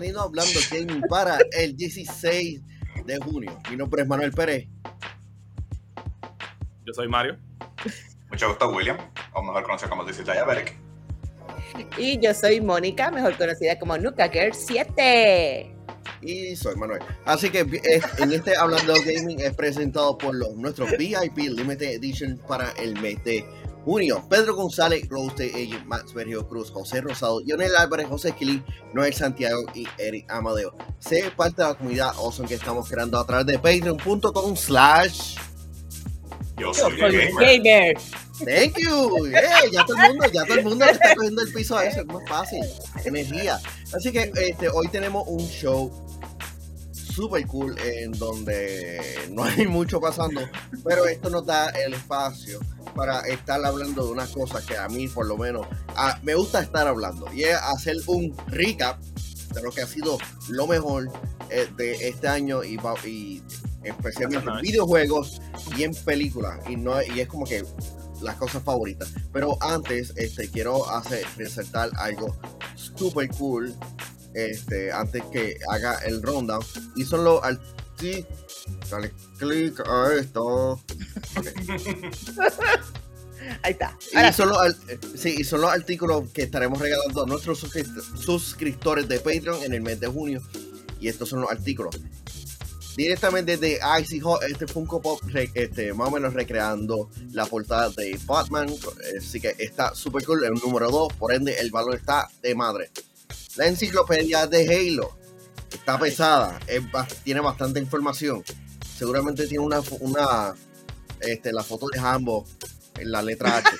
bienvenido a Hablando Gaming para el 16 de junio. Mi nombre es Manuel Pérez. Yo soy Mario. Mucho gusto, William, o mejor conocido como dice Diaberic. Y yo soy Mónica, mejor conocida como Nuka Girl 7. Y soy Manuel. Así que eh, en este Hablando Gaming es presentado por los nuestros VIP Limited Edition para el mes de junio. Pedro González, Rose Agent, Max Sergio Cruz, José Rosado, Lionel Álvarez, José Esquilín, Noel Santiago y Eric Amadeo. Sé parte de la comunidad awesome que estamos creando a través de patreon.com slash Yo soy gamer. gamer. Thank you. Yeah, ya todo el mundo, ya todo el mundo está cogiendo el piso a eso, es más fácil. Energía. Así que este, hoy tenemos un show super cool en donde no hay mucho pasando, pero esto nos da el espacio para estar hablando de unas cosas que a mí por lo menos a- me gusta estar hablando. Y es hacer un recap de lo que ha sido lo mejor eh, de este año y, y especialmente en videojuegos y en películas. Y no y es como que las cosas favoritas. Pero antes este quiero hacer resaltar algo super cool este antes que haga el rundown y son los dale clic a esto Ahí está. y Ahora son, los, ar- sí, y son los artículos que estaremos regalando a nuestros suscript- suscriptores de Patreon en el mes de junio. Y estos son los artículos. Directamente de Icy Hot, este Funko Pop, este, más o menos recreando la portada de Batman. Así que está super cool, el número 2, por ende el valor está de madre. La enciclopedia de Halo está pesada, es tiene bastante información. Seguramente tiene una, una este, la foto de Hambo en la letra H.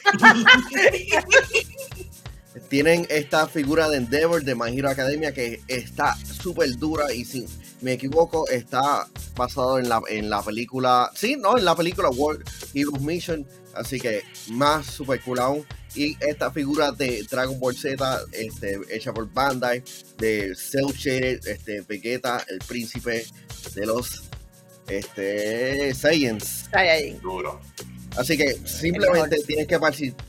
Tienen esta figura de Endeavor de My Hero Academia que está súper dura y si me equivoco está basado en la, en la película, sí, no, en la película World Heroes Mission, así que más super cool aún. Y esta figura de Dragon Ball Z, este, hecha por Bandai, de Cell Shaded, este, Vegeta, el príncipe de los este, Saiyans. Duro. Así que simplemente tienes que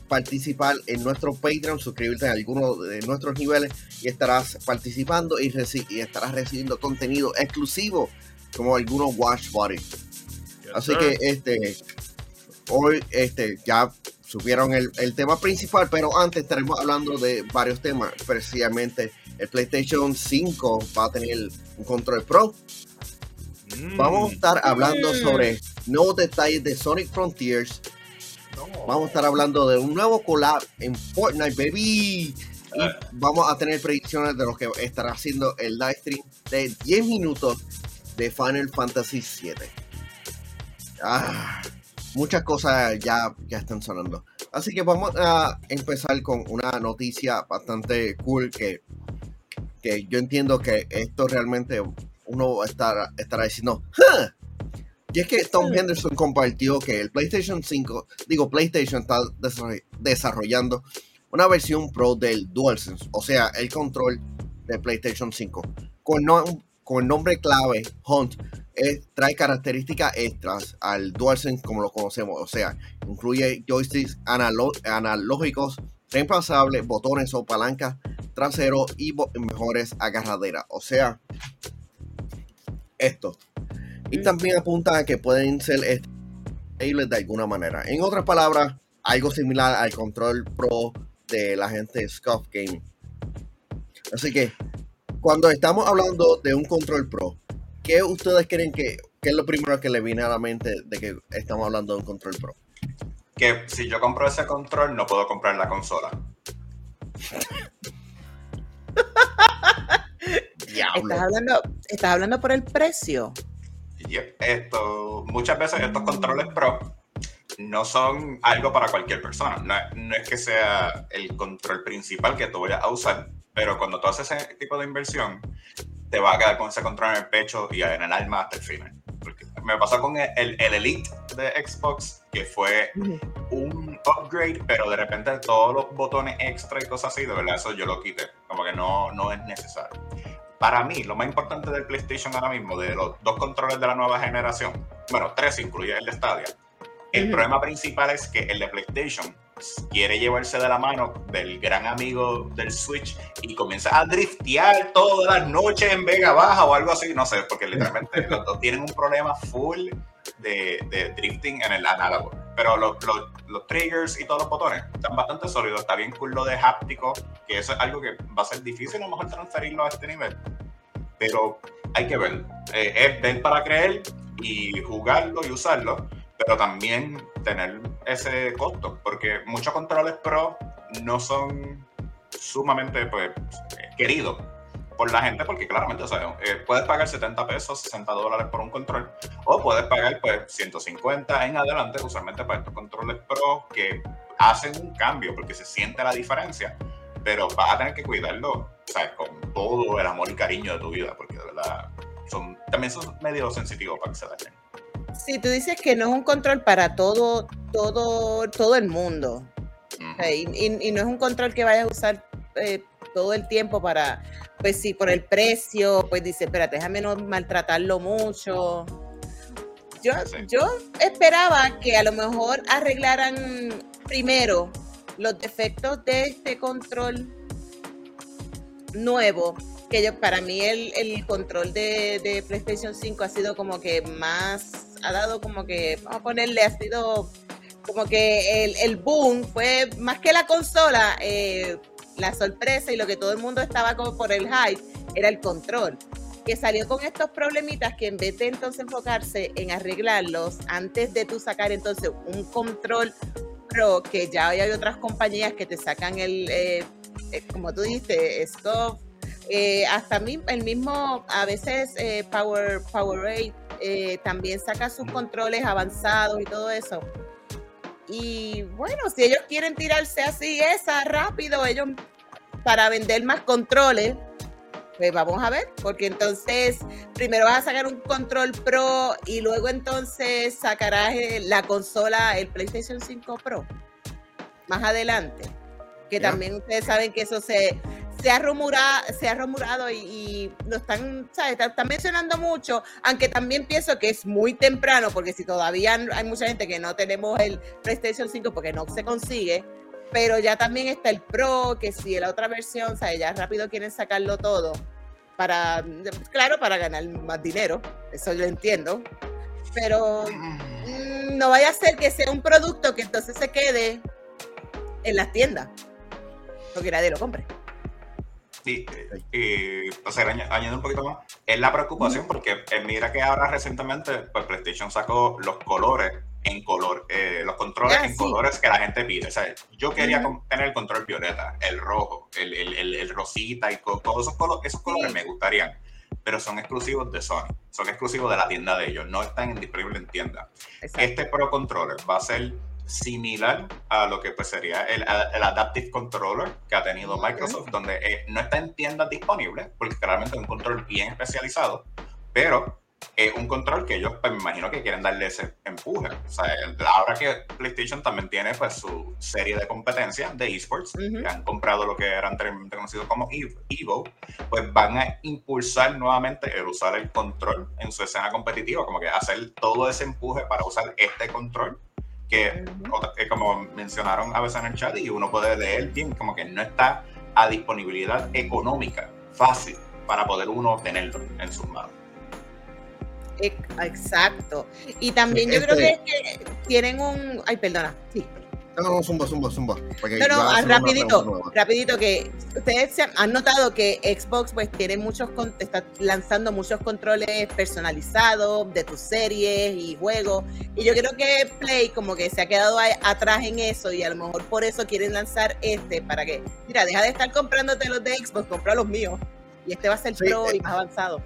participar en nuestro Patreon, suscribirte a alguno de nuestros niveles y estarás participando y, reci- y estarás recibiendo contenido exclusivo como algunos Watch Body. Yes, Así sir. que este hoy este ya supieron el, el tema principal, pero antes estaremos hablando de varios temas, especialmente el PlayStation 5 va a tener un control Pro. Mm. Vamos a estar hablando Mm. sobre nuevos detalles de Sonic Frontiers No. Vamos a estar hablando de un nuevo collab en Fortnite, baby. Y vamos a tener predicciones de lo que estará haciendo el live stream de 10 minutos de Final Fantasy VII. Ah, muchas cosas ya, ya están sonando. Así que vamos a empezar con una noticia bastante cool que, que yo entiendo que esto realmente uno estará, estará diciendo, "Huh". Y es que Tom Henderson compartió que el PlayStation 5, digo, PlayStation está desarroll- desarrollando una versión Pro del DualSense, o sea, el control de PlayStation 5. Con, no- con el nombre clave Hunt, trae características extras al DualSense como lo conocemos, o sea, incluye joysticks analógicos reemplazables, botones o palancas traseros y mejores agarraderas, o sea, esto. Y también apunta a que pueden ser estables de alguna manera. En otras palabras, algo similar al control pro de la gente de Scuff Gaming. Así que, cuando estamos hablando de un control pro, ¿qué ustedes creen que, qué es lo primero que le viene a la mente de que estamos hablando de un control pro? Que si yo compro ese control, no puedo comprar la consola. Diablo. ¿Estás hablando, estás hablando por el precio. Yep. Esto, muchas veces estos controles Pro no son algo para cualquier persona. No, no es que sea el control principal que tú vayas a usar, pero cuando tú haces ese tipo de inversión, te va a quedar con ese control en el pecho y en el alma hasta el final. Porque me pasó con el, el- el Elite de Xbox, que fue un upgrade, pero de repente todos los botones extra y cosas así, de verdad, eso yo lo quité. Como que no, no es necesario. Para mí, lo más importante del PlayStation ahora mismo, de los dos controles de la nueva generación, bueno, tres incluye el de Stadia, el Ujú. problema principal es que el de PlayStation quiere llevarse de la mano del gran amigo del Switch y comienza a driftear todas las noches en Vega Baja o algo así, no sé, porque literalmente los dos tienen un problema full de, de drifting en el análogo. Pero los, los, los triggers y todos los botones están bastante sólidos, está bien cool lo de háptico, que eso es algo que va a ser difícil a lo mejor transferirlo a este nivel. Pero hay que ver, eh, es ver para creer y jugarlo y usarlo, pero también tener ese costo, porque muchos controles pro no son sumamente pues, queridos por la gente, porque claramente, o sea, eh, puedes pagar 70 pesos, 60 dólares por un control, o puedes pagar pues 150 en adelante, usualmente para estos controles pro que hacen un cambio, porque se siente la diferencia, pero vas a tener que cuidarlo, o sea, con todo el amor y cariño de tu vida, porque de verdad son, también son medio sensitivos para que se dañen. Si tú dices que no es un control para todo, todo, todo el mundo. Y, y- y no es un control que vayas a usar eh, todo el tiempo para, pues sí, por el precio, pues dice, espérate, déjame no maltratarlo mucho. Yo, Sí. yo esperaba que a lo mejor arreglaran primero los defectos de este control nuevo, que yo, para mí el, el control de, de PlayStation 5 ha sido como que más, ha dado como que, vamos a ponerle, ha sido como que el, el boom fue más que la consola, eh, la sorpresa y lo que todo el mundo estaba como por el hype era el control. Que salió con estos problemitas que en vez de entonces enfocarse en arreglarlos antes de tú sacar entonces un control pro, que ya hay otras compañías que te sacan el, eh, eh, como tú dijiste, esto, eh, hasta el mismo, a veces eh, Power, Powerade eh, también saca sus controles avanzados y todo eso. Y bueno, si ellos quieren tirarse así esa rápido, ellos para vender más controles, pues vamos a ver, porque entonces primero vas a sacar un control pro y luego entonces sacarás eh, la consola, el PlayStation 5 Pro, más adelante. Que también ustedes saben que eso se, se, ha, rumorado, se ha rumorado y, y lo están, ¿sabes? Están, están mencionando mucho, aunque también pienso que es muy temprano, porque si todavía hay mucha gente que no tenemos el PlayStation 5 porque no se consigue, pero ya también está el Pro, que si la otra versión, sea, ya rápido quieren sacarlo todo para, claro, para ganar más dinero, eso yo lo entiendo, pero mm, no vaya a ser que sea un producto que entonces se quede en las tiendas, porque nadie lo compre. Y, y, o sea, añ- añadiendo un poquito más, es la preocupación porque eh, mira que ahora recientemente pues, PlayStation sacó los colores en color, eh, los controles Ah, en sí. colores que la gente pide. O sea, yo quería Ujú. com- tener el control violeta, el rojo, el, el, el, el rosita y todos esos, colo- esos colores Sí. me gustarían, pero son exclusivos de Sony, son exclusivos de la tienda de ellos, no están disponibles en tienda. Exacto. Este Pro Controller va a ser similar a lo que pues sería el, el Adaptive Controller que ha tenido. Microsoft, donde eh, no está en tiendas disponibles, porque claramente es un control bien especializado, pero es un control que ellos pues, me imagino que quieren darle ese empuje. O sea, ahora que PlayStation también tiene pues su serie de competencia de esports, Ujú. que han comprado lo que era anteriormente conocido como Ev- Evo, pues van a impulsar nuevamente el usar el control en su escena competitiva, como que hacer todo ese empuje para usar este control, que, como mencionaron a veces en el chat y uno puede leer bien, como que no está a disponibilidad económica fácil para poder uno tenerlo en sus manos. Ex- Exacto. Y también yo Este- creo que, es que tienen un. Ay, perdona. Sí. No, no, zumba, zumba, zumba. No, no, a rapidito, rapidito, que ustedes se han, han notado que Xbox pues tiene muchos, está lanzando muchos controles personalizados de tus series y juegos, y yo creo que Play como que se ha quedado ahí atrás en eso, y a lo mejor por eso quieren lanzar este, para que, mira, deja de estar comprándote los de Xbox, compra los míos, y este va a ser Sí, pro eh, y más avanzado.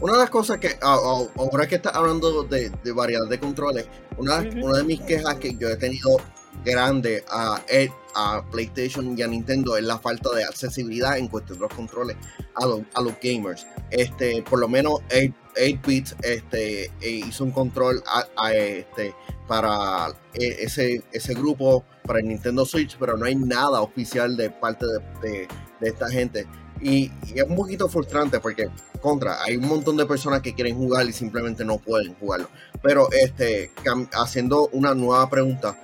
Una de las cosas que, a- a- ahora que estás hablando de, de variedad de controles, una, Ujú. una de mis quejas que yo he tenido grande a, eh, a PlayStation y a Nintendo es la falta de accesibilidad en cuestión de los controles a, los- a los gamers. Este, por lo menos 8, 8-bit este, eh, hizo un control a- este, para eh, ese, ese grupo, para el Nintendo Switch, pero no hay nada oficial de parte de, esta gente. Y, y es un poquito frustrante porque contra, hay un montón de personas que quieren jugar y simplemente no pueden jugarlo. Pero este, haciendo una nueva pregunta,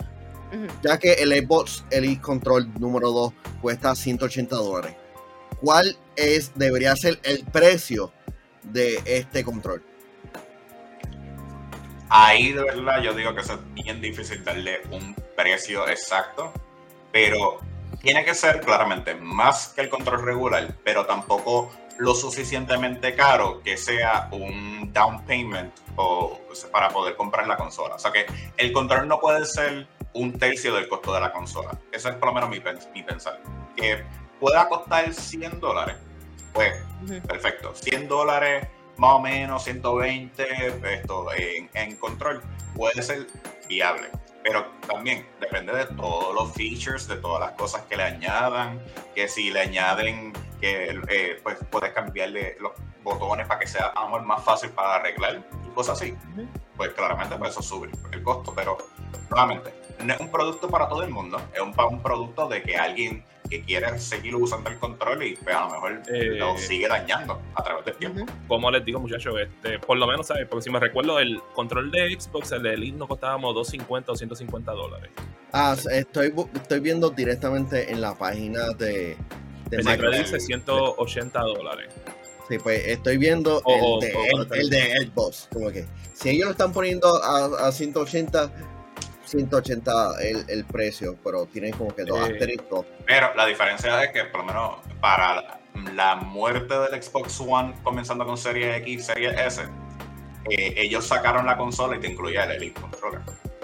Ya que el Xbox Elite Control número 2 cuesta 180 dólares. ¿Cuál es, debería ser el precio de este control? Ahí de verdad yo digo que es bien difícil darle un precio exacto, pero tiene que ser claramente más que el control regular, pero tampoco lo suficientemente caro que sea un down payment o, para poder comprar la consola. O sea que el control no puede ser un tercio del costo de la consola. Eso es por lo menos mi, mi pensar. Que pueda costar 100 dólares, pues. Perfecto. 100 dólares más o menos, 120 esto, en, en control puede ser viable. Pero también depende de todos los features, de todas las cosas que le añadan, que si le añaden que eh, pues puedes cambiarle los botones para que sea a lo mejor más fácil para arreglar y cosas así. Pues claramente pues eso sube el costo, pero nuevamente no es un producto para todo el mundo, es un, un producto de que alguien que quiere seguir usando el control y pues, a lo mejor Eh. lo sigue dañando a través del tiempo. Como les digo, muchachos, este, por lo menos, ¿sabes? Porque si me recuerdo, el control de Xbox, el de Elite, nos costaba como 250 o 150 dólares. Ah, estoy, estoy viendo directamente en la página de, de El siempre Microsoft. dice 180 dólares. Sí, pues estoy viendo O- el, o- de, o- el, el de Xbox. Como que si ellos lo están poniendo a, a 180, 180 el, el precio, pero tienen como que dos Eh. asteriscos. Pero la diferencia es que por lo menos para la, la muerte del Xbox One comenzando con Serie X, Serie S, eh, ellos sacaron la consola y te incluía el Elite Controller.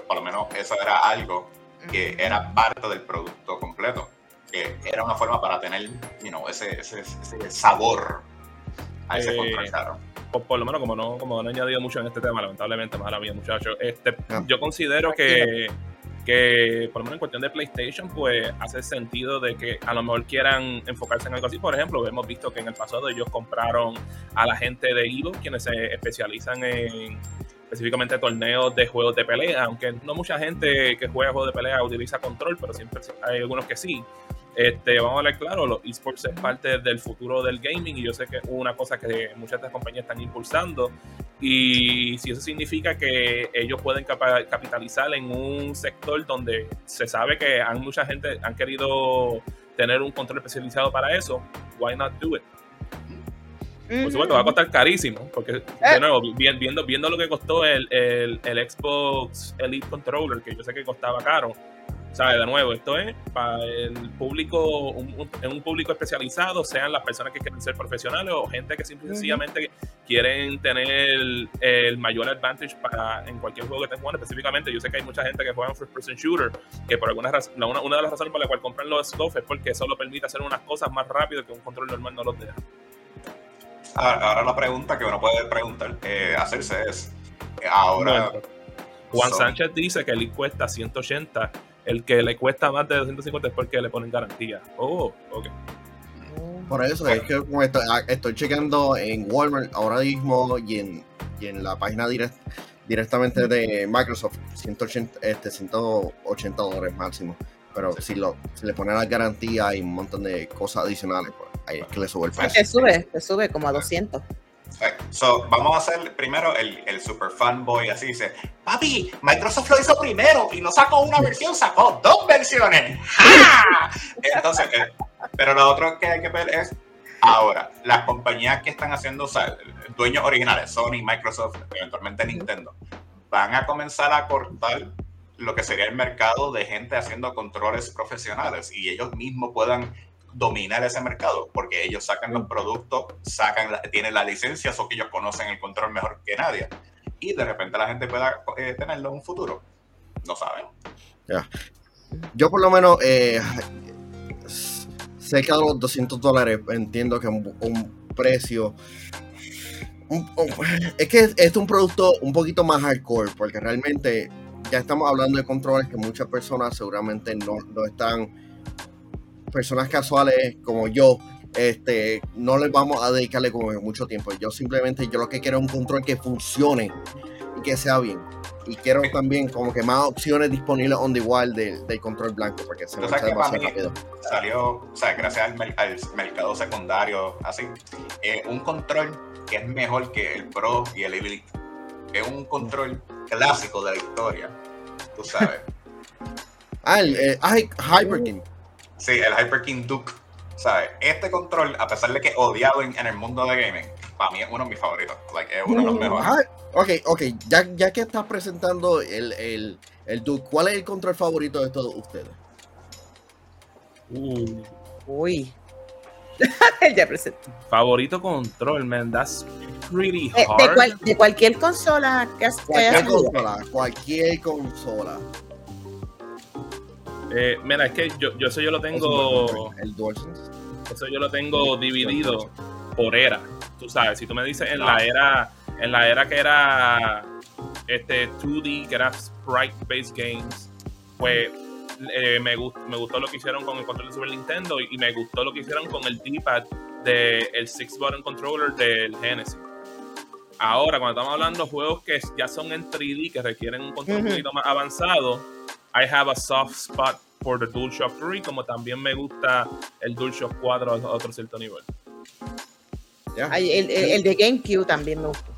Por lo menos eso era algo que era parte del producto completo, que era una forma para tener you know, ese, ese, ese sabor a ese Eh. Por, por lo menos, como no, como no he añadido mucho en este tema, lamentablemente, mala mía, muchachos. Este, Ah. yo considero que, que, por lo menos en cuestión de PlayStation, pues hace sentido de que a lo mejor quieran enfocarse en algo así. Por ejemplo, hemos visto que en el pasado ellos compraron a la gente de Evo, quienes se especializan en específicamente torneos de juegos de pelea, aunque no mucha gente que juega juegos de pelea utiliza control, pero siempre hay algunos que sí. Este, vamos a hablar claro, los esports es parte del futuro del gaming y yo sé que es una cosa que muchas de estas compañías están impulsando y si eso significa que ellos pueden capitalizar en un sector donde se sabe que han, mucha gente han querido tener un control especializado para eso, why not do it? Por supuesto, va a costar carísimo, porque de Eh. nuevo, vi- viendo, viendo lo que costó el, el, el Xbox Elite Controller, que yo sé que costaba caro, ¿sabes? De nuevo, esto es para el público, un, un- en un público especializado, sean las personas que quieren ser profesionales o gente que simple sencillamente quieren tener el, el mayor advantage para en cualquier juego que estén jugando. Específicamente, yo sé que hay mucha gente que juega en first person shooter, que por alguna razón, una, una de las razones por las cuales compran los scope es porque eso lo permite hacer unas cosas más rápido que un control normal no los deja. Ahora, la pregunta que uno puede preguntar, eh, hacerse es, ahora... Bueno, Juan son- Sánchez dice que el cuesta 180. El que le cuesta más de 250 es porque le ponen garantía. Oh, ok. Por eso es que como estoy, ah, estoy checando en Walmart ahora mismo y en, y en la página direct- directamente de Microsoft, 180, este, 180 dólares máximo. Pero si, lo, si le ponen la garantía y un montón de cosas adicionales, pues ahí es que le sube el precio. te sube, te sube como a 200. So, vamos a hacer primero el, el super fanboy, así dice, papi, Microsoft lo hizo primero y no sacó una versión, sacó dos versiones. Entonces, eh, pero lo otro que hay que ver es, ahora, las compañías que están haciendo, o dueños originales, Sony, Microsoft, eventualmente Nintendo, van a comenzar a cortar lo que sería el mercado de gente haciendo controles profesionales y ellos mismos puedan dominar ese mercado porque ellos sacan los productos, sacan la- tienen la licencia, o que ellos conocen el control mejor que nadie y de repente la gente pueda eh, tenerlo en un futuro. No saben. Yo por lo menos eh, cerca de los 200 dólares entiendo que un, un precio... un- un- es que es, es un producto un poquito más hardcore porque realmente ya estamos hablando de controles que muchas personas seguramente no, no están... Personas casuales como yo, este, no les vamos a dedicarle como mucho tiempo. Yo simplemente, yo lo que quiero es un control que funcione y que sea bien. Y quiero también como que más opciones disponibles on the wall del, del control blanco, porque se me demasiado rápido. Salió, o sea, gracias al, mer- al mercado secundario, así, eh, un control que es mejor que el Pro y el Elite. Es un control clásico de la historia, tú sabes. Ah, el, eh, ah, Hyper King. Sí, el Hyper King Duke. ¿Sabes? Este control, a pesar de que odiado en, en el mundo de gaming, para mí es uno de mis favoritos. Like, es uno de los mejores. Ah, ok, ok. Ya, ya que estás presentando el, el, el Duke, ¿cuál es el control favorito de todos ustedes? Uh, Uy. ya presento. favorito control, man. That's pretty Eh, hard. de, cual- de cualquier consola que Cualquier consola, cualquier consola. Eh, mira, es que yo, yo eso yo lo tengo. El DualSense. Eso yo lo tengo dividido por era. Tú sabes, si tú me dices en la era, en la era que era este 2D, que era sprite based games, pues eh, me, gust- me gustó lo que hicieron con el control de Super Nintendo y, y me gustó lo que hicieron con el D-pad del six button controller del Genesis. Ahora, cuando estamos hablando de juegos que ya son en 3D, que requieren un control un poquito más avanzado, I have a soft spot for the DualShock 3, como también me gusta el DualShock 4 a otro cierto nivel. ¿ya? Ay, el, el- el de GameCube también me gustó.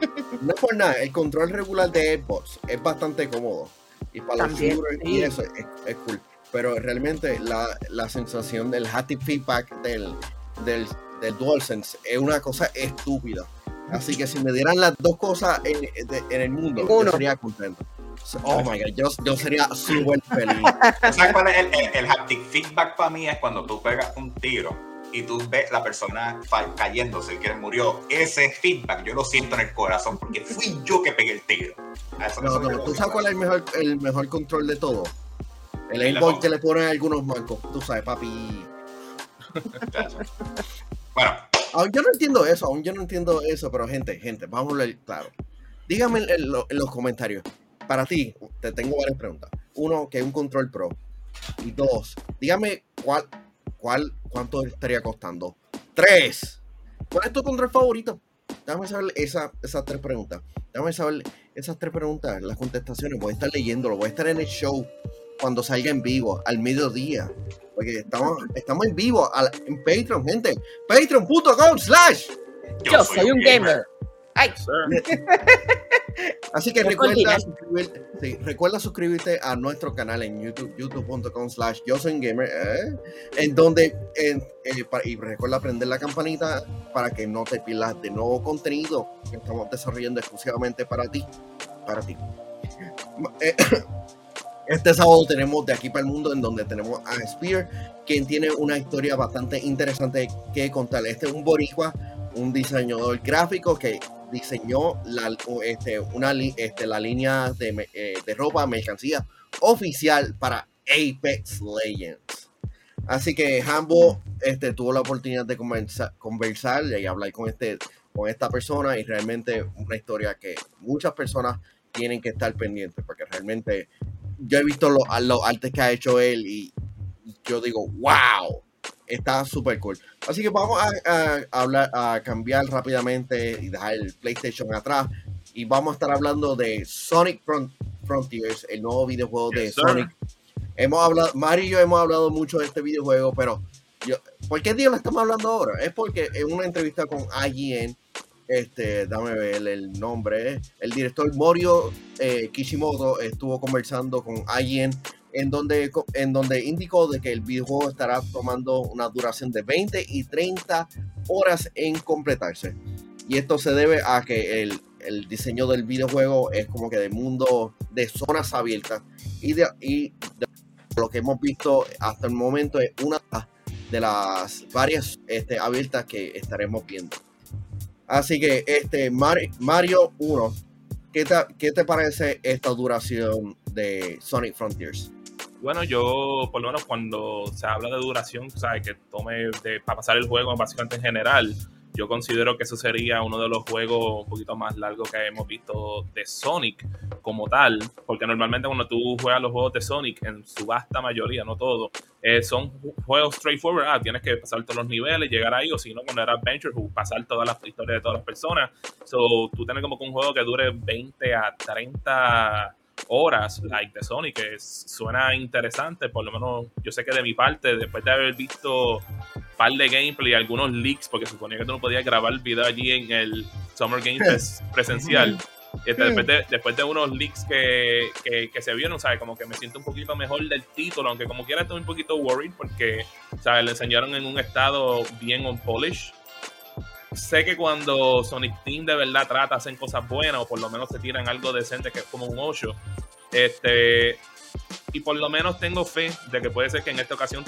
No por nada, el control regular de Xbox es bastante cómodo. Y para los shooters sí. y eso es, es cool. Pero realmente la, la sensación del haptic feedback del, del, del DualSense es una cosa estúpida. Así que si me dieran las dos cosas en, de- en el mundo, yo sería contento. Oh my god, yo, yo sería súper feliz. ¿Tú ¿Sabes cuál es el, el- el haptic feedback para mí? Es cuando tú pegas un tiro y tú ves la persona cayéndose, el que murió. Ese feedback yo lo siento en el corazón porque fui yo que pegué el tiro. Eso, No, no, ¿Tú sabes cuál es el mejor, el mejor control de todo? El Xbox. que le ponen algunos mancos. Tú sabes, papi. Bueno, Aún yo no entiendo eso, aún yo no entiendo eso, pero gente, gente, vamos a hablar claro. Dígame en, en lo- en los comentarios. Para ti, te tengo varias preguntas. Uno, que es un control pro. Y dos, dígame cuál, cuál, cuánto estaría costando. Tres, ¿cuál es tu control favorito? Déjame saber esa- esas tres preguntas. Déjame saber esas tres preguntas, las contestaciones. Voy a estar leyéndolo, voy a estar en el show cuando salga en vivo, al mediodía. Porque estamos, estamos en vivo a la- en Patreon, gente. Patreon.com slash. Yo, soy, un gamer. Ay. Así que recuerda, suscribirte, sí, recuerda suscribirte a nuestro canal en YouTube, youtube.com slash yo soy un gamer, ¿eh? en donde, eh, y recuerda prender la campanita para que no te pierdas de nuevo contenido que estamos desarrollando exclusivamente para ti, para ti. Eh, Este sábado tenemos de aquí para el mundo en donde tenemos a Spear, quien tiene una historia bastante interesante que contar. Este es un boricua, un diseñador gráfico que diseñó la, este, una, este, la línea de, eh, de ropa, mercancía oficial para Apex Legends. Así que Hambo este, tuvo la oportunidad de conversa- conversar y hablar con, este, con esta persona y realmente una historia que muchas personas tienen que estar pendientes porque realmente yo he visto los los que ha hecho él y yo digo, wow, está súper cool. Así que vamos a, a- a hablar, a cambiar rápidamente y dejar el PlayStation atrás. Y vamos a estar hablando de Sonic Front- Frontiers, el nuevo videojuego de sir. Sonic. Hemos hablado, Mario y yo hemos hablado mucho de este videojuego, pero yo, ¿por qué día lo estamos hablando ahora? Es porque en una entrevista con IGN, este, dame ver el nombre, el director Morio eh, Kishimoto estuvo conversando con IGN en donde, en donde indicó de que el videojuego estará tomando una duración de 20 y 30 horas en completarse. Y esto se debe a que el, el diseño del videojuego es como que de mundo de zonas abiertas. Y de, y lo que hemos visto hasta el momento es una de las varias este, abiertas que estaremos viendo. Así que este Mar- Mario 1, ¿qué ¿qué te parece esta duración de Sonic Frontiers? Bueno, yo, por lo menos cuando se habla de duración, ¿sabes? Que tome de, para pasar el juego básicamente en general, yo considero que eso sería uno de los juegos un poquito más largos que hemos visto de Sonic como tal, porque normalmente cuando tú juegas los juegos de Sonic, en su vasta mayoría, no todo, eh, son ju- juegos straightforward, ah, tienes que pasar todos los niveles, llegar ahí, o si no, cuando era Adventure, pasar todas las historias de todas las personas. So, tú tienes como que un juego que dure 20 a 30 horas, like de Sonic, que es- suena interesante, por lo menos yo sé que de mi parte, después de haber visto un par de gameplay, algunos leaks, porque suponía que tú no podías grabar el video allí en el Summer Game Fest presencial, Este, después, de, después de unos leaks que, que, se vieron, ¿sabes? Como que me siento un poquito mejor del título, aunque como quiera estoy un poquito worried porque, ¿sabes? Le enseñaron en un estado bien on polish. Sé que cuando Sonic Team de verdad trata, hacen cosas buenas o por lo menos se tiran algo decente que es como un 8. Este, y por lo menos tengo fe de que puede ser que en esta ocasión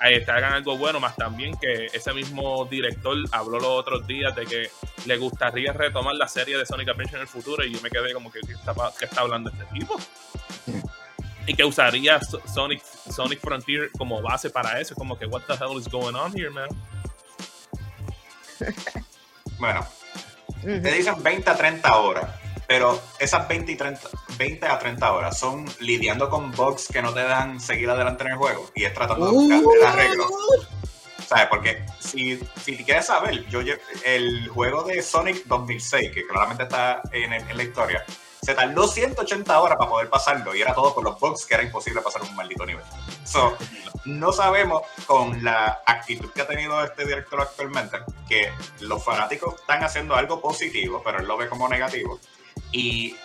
hagan algo bueno, más también que ese mismo director habló los otros días de que le gustaría retomar la serie de Sonic Adventure en el futuro y yo me quedé como que ¿qué está, está hablando este tipo? y que usaría Sonic, Sonic Frontier como base para eso, como que what the hell is going on here, man? Bueno, te dicen 20 a 30 horas. Pero esas 20, y 30, 20 a 30 horas son lidiando con bugs que no te dan seguir adelante en el juego y es tratando de buscar el arreglo. ¿Sabes? Porque si, si quieres saber, yo el juego de Sonic 2006, que claramente está en, en, la historia, se tardó 180 horas para poder pasarlo y era todo por los bugs que era imposible pasar un maldito nivel. So, no sabemos con la actitud que ha tenido este director actualmente que los fanáticos están haciendo algo positivo, pero él lo ve como negativo y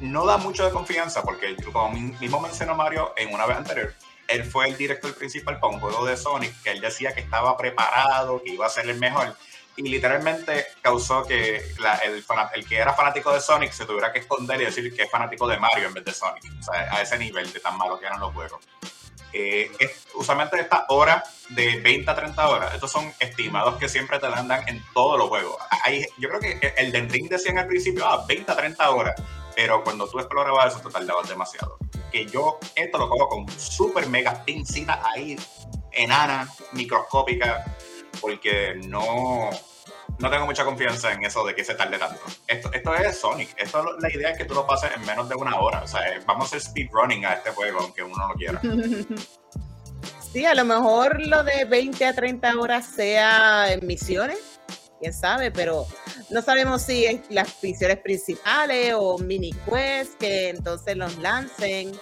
no da mucho de confianza porque, como mismo mencionó Mario en una vez anterior, él fue el director principal para un juego de Sonic que él decía que estaba preparado, que iba a ser el mejor. Y literalmente causó que el, el, que era fanático de Sonic se tuviera que esconder y decir que es fanático de Mario en vez de Sonic. O sea, a ese nivel de tan malo que eran los juegos. Eh, usualmente estas horas de 20 a 30 horas, estos son estimados que siempre te dan en todos los juegos. Hay, yo creo que el de Ring decían al principio, ah, 20 a 30 horas, pero cuando tú explorabas eso te tardabas demasiado. Que yo esto lo cojo con super mega pincita ahí, enana, microscópica, porque no, no tengo mucha confianza en eso de que se tarde tanto. Esto, esto es Sonic. Esto, la idea es que tú lo pases en menos de una hora. O sea, vamos a hacer speedrunning a este juego, aunque uno no quiera. Sí, a lo mejor lo de 20 a 30 horas sea en misiones, quién sabe, pero no sabemos si es las misiones principales o mini quests que entonces los lancen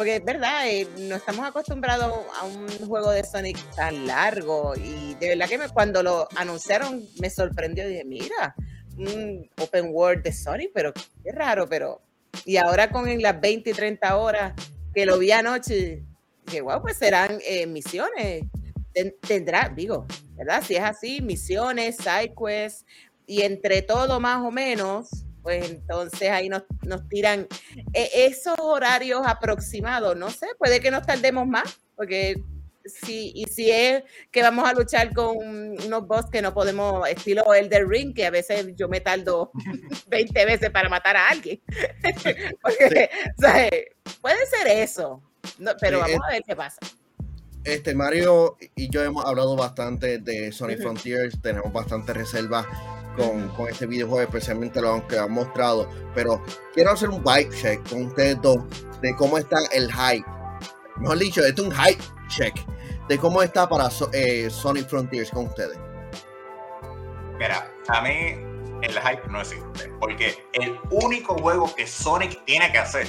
porque es verdad, eh, no estamos acostumbrados a un juego de Sonic tan largo y de verdad que cuando lo anunciaron me sorprendió, dije, mira, un open world de Sonic, pero qué raro, pero... Y ahora con las 20 y 30 horas que lo vi anoche, dije, wow, pues serán eh, misiones. tendrá, digo, ¿verdad? Si es así, misiones, side quests, y entre todo más o menos, pues entonces ahí nos, tiran eh, esos horarios aproximados, no sé, puede que nos tardemos más, porque si, y si es que vamos a luchar con unos boss que no podemos, estilo el del ring, que a veces yo me tardo 20 veces para matar a alguien. porque, puede ser eso, pero vamos a ver qué pasa. Este Mario y yo hemos hablado bastante de Sonic Frontiers, tenemos bastante reservas con, este videojuego, especialmente lo que han mostrado. Pero quiero hacer un bike check con ustedes dos de cómo está el hype. Mejor dicho, esto es un hype check de cómo está para eh, Sonic Frontiers con ustedes. Mira, a mí el hype no existe. Porque el único juego que Sonic tiene que hacer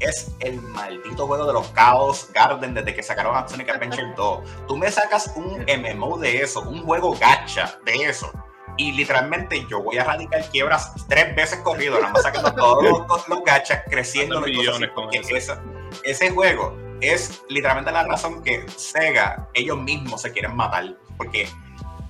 es el maldito juego de los Chaos Garden desde que sacaron a Sonic Adventure 2. Tú me sacas un MMO de eso, un juego gacha de eso y literalmente yo voy a radicar quiebras tres veces corrido, nada más sacando todos los, gachas, creciendo millones con eso. ese juego es literalmente la razón que Sega, ellos mismos se quieren matar, porque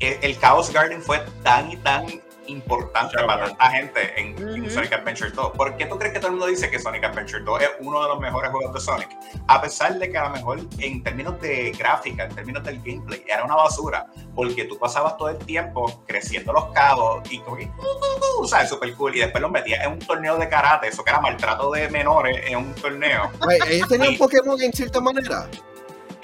el, el Chaos Garden fue tan y tan importante para tanta gente en, Sonic Adventure 2. ¿Por qué tú crees que todo el mundo dice que Sonic Adventure 2 es uno de los mejores juegos de Sonic? A pesar de que a lo mejor en términos de gráfica, en términos del gameplay, era una basura, porque tú pasabas todo el tiempo creciendo los cabos y como que, uh, uh, uh, ¿sabes? Super cool. Y después los metías en un torneo de karate, eso que era maltrato de menores en un torneo. ellos tenían Pokémon en cierta manera.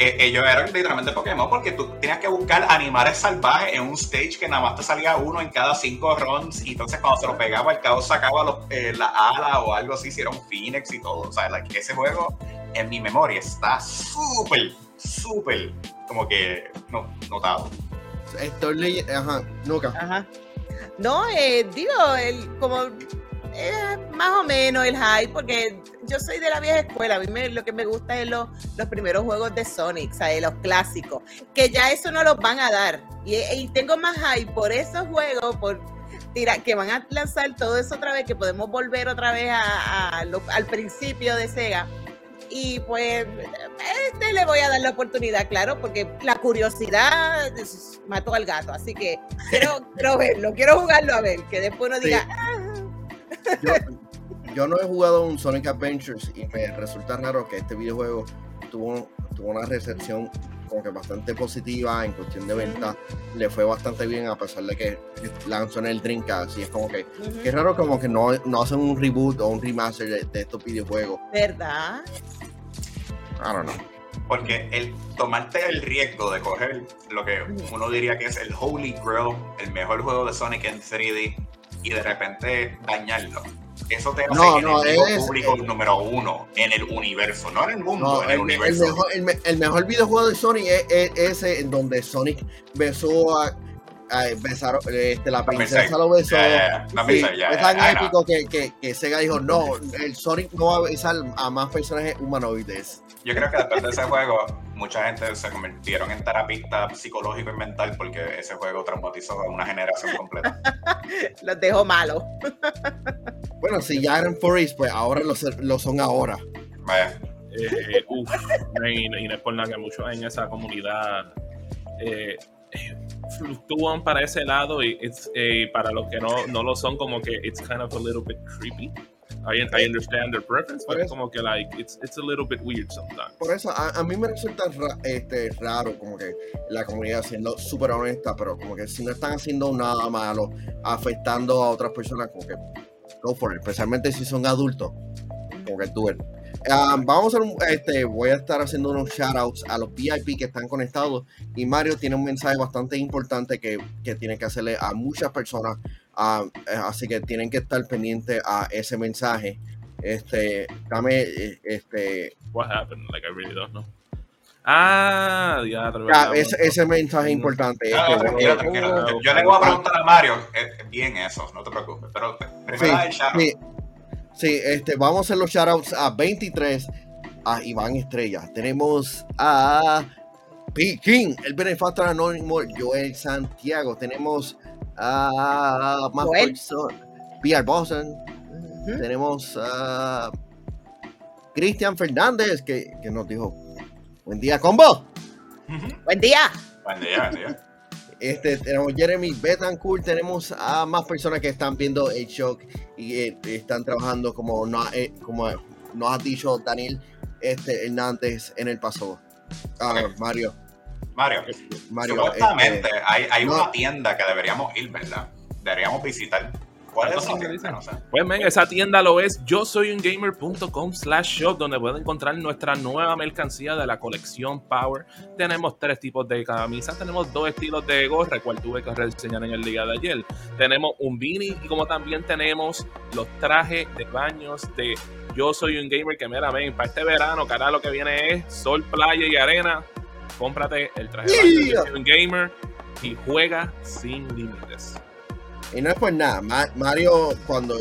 Eh, ellos eran literalmente Pokémon porque tú tenías que buscar animales salvajes en un stage que nada más te salía uno en cada cinco runs y entonces cuando se lo pegaba el caos sacaba los, eh, la ala o algo así, un Phoenix y todo. O sea, ese juego en mi memoria está súper, súper como que no, notado. Estoy ajá, nunca. Ajá. No, eh, digo, el, como eh, más o menos el hype, porque yo soy de la vieja escuela. A mí lo que me gusta es los, los primeros juegos de Sonic, ¿sabes? los clásicos, que ya eso no los van a dar. Y, tengo más hype por esos juegos, por tira, que van a lanzar todo eso otra vez, que podemos volver otra vez a, lo, al principio de Sega. Y pues este le voy a dar la oportunidad, claro, porque la curiosidad mató al gato. Así que quiero, quiero verlo, quiero jugarlo a ver, que después uno diga. Yo, yo, no he jugado un Sonic Adventures y me resulta raro que este videojuego tuvo, tuvo una recepción como que bastante positiva en cuestión de venta. Le fue bastante bien a pesar de que lanzó en el Dreamcast. Y es como que, es raro como que no, no hacen un reboot o un remaster de, estos videojuegos. ¿Verdad? I don't know. Porque el tomarte el riesgo de coger lo que uno diría que es el Holy Grail, el mejor juego de Sonic en 3D, y de repente dañarlo eso te hace no, no, el es, público número uno en el universo, no en el mundo, en el, universo. El mejor, el, mejor, videojuego de Sonic es, ese en donde Sonic besó a, a besaron, este, la princesa lo besó. sí, es tan épico que, que, que, Sega dijo, no, el Sonic no va a besar a más personajes humanoides. Yo creo que después de ese juego, mucha gente se convirtieron en terapista psicológico y mental porque ese juego traumatizó a una generación completa. Los dejó malos. bueno, si ya eran furries, pues ahora lo, lo son ahora. Vaya. Eh, uf, y, no es por nada que muchos en esa comunidad eh, fluctúan para ese lado y eh, para los que no, no lo son, como que it's kind of a little bit creepy. I, I understand their preference, pero como que like it's, it's a little bit weird sometimes. Por eso a, a mí me resulta este, raro como que la comunidad siendo súper honesta, pero como que si no están haciendo nada malo, afectando a otras personas, como que go for it, especialmente si son adultos, como que tú ah, vamos a hacer este, voy a estar haciendo unos shoutouts a los VIP que están conectados. Y Mario tiene un mensaje bastante importante que, que tiene que hacerle a muchas personas Ah, eh, así que tienen que estar pendientes a ese mensaje. Este, dame, eh, este. What happened? Like I really don't know. Ah, ya, ese, ese, mensaje importante. Este, yo le voy a preguntar a Mario, bien eso, no te preocupes, pero primero sí, sí, sí, este, vamos a hacer los shoutouts a 23 a Iván Estrella. Tenemos a Piquín, el benefactor anónimo Joel Santiago. Tenemos a más personas. Pierre Boston. Tenemos a Cristian Fernández que, que, nos dijo: Buen día, combo. Buen día. Buen día, buen día. Este, tenemos Jeremy Betancourt, tenemos a más personas que están viendo el show y eh, están trabajando como, no, eh, como nos ha dicho Daniel este, Hernández en el pasado. Ah, Mario. Mario, Mario supuestamente este, hay, hay una tienda que deberíamos ir, ¿verdad? Deberíamos visitar. ¿Cuál es esa tienda? No sé. Pues men, esa tienda lo es yo soy un gamer.com slash shop donde pueden encontrar nuestra nueva mercancía de la colección Power. Tenemos tres tipos de camisas, tenemos dos estilos de gorra, cual tuve que reseñar en el día de ayer. Tenemos un beanie y como también tenemos los trajes de baños de yo soy un gamer que mira, ven, para este verano, cara, lo que viene es sol, playa y arena cómprate el traje de un gamer y juega sin límites. Y no es por nada, Mario cuando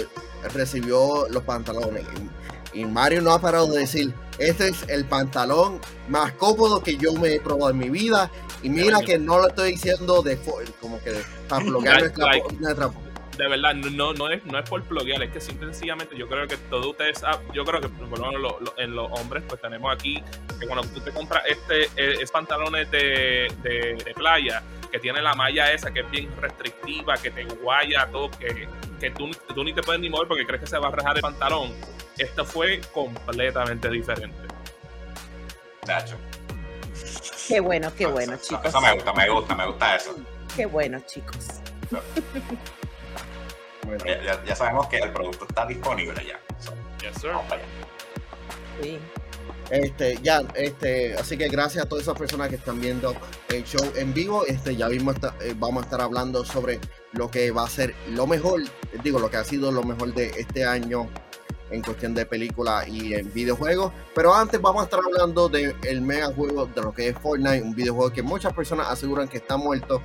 recibió los pantalones y Mario no ha parado de decir, este es el pantalón más cómodo que yo me he probado en mi vida y mira que no lo estoy diciendo de como que para bloquear nuestra, de verdad, no, no, es, no es por bloguear, es que sencillamente yo creo que todos ustedes, yo creo que por en los hombres, pues tenemos aquí que cuando tú te compras este eh, es pantalones de, de, playa, que tiene la malla esa que es bien restrictiva, que te guaya todo, que, que tú, tú ni te puedes ni mover porque crees que se va a rejar el pantalón. Esto fue completamente diferente. Nacho. Qué bueno, qué bueno, chicos. Eso me gusta, me gusta, me gusta eso. Qué bueno, chicos. ya, sabemos que el producto está disponible ya. Este, ya, este, así que gracias a todas esas personas que están viendo el show en vivo. Este, ya mismo eh, vamos a estar hablando sobre lo que va a ser lo mejor, digo, lo que ha sido lo mejor de este año en cuestión de película y en videojuegos. Pero antes vamos a estar hablando del el mega juego de lo que es Fortnite, un videojuego que muchas personas aseguran que está muerto.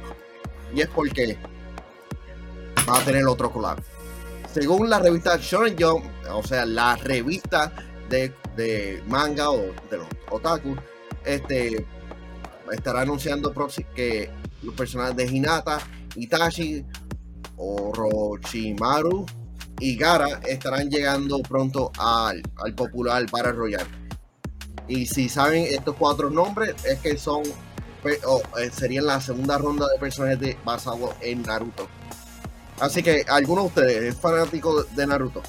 Y es porque va a tener otro collab. Según la revista Shonen Jump, o sea, la revista de, manga o de los otaku, este, estará anunciando que los personajes de Hinata, Itachi, Orochimaru y Gara estarán llegando pronto al, al popular Battle Royale. Y si saben estos cuatro nombres, es que son pe- o, eh, serían la segunda ronda de personajes de- basados en Naruto. Así que, ¿alguno de ustedes es fanático de Naruto?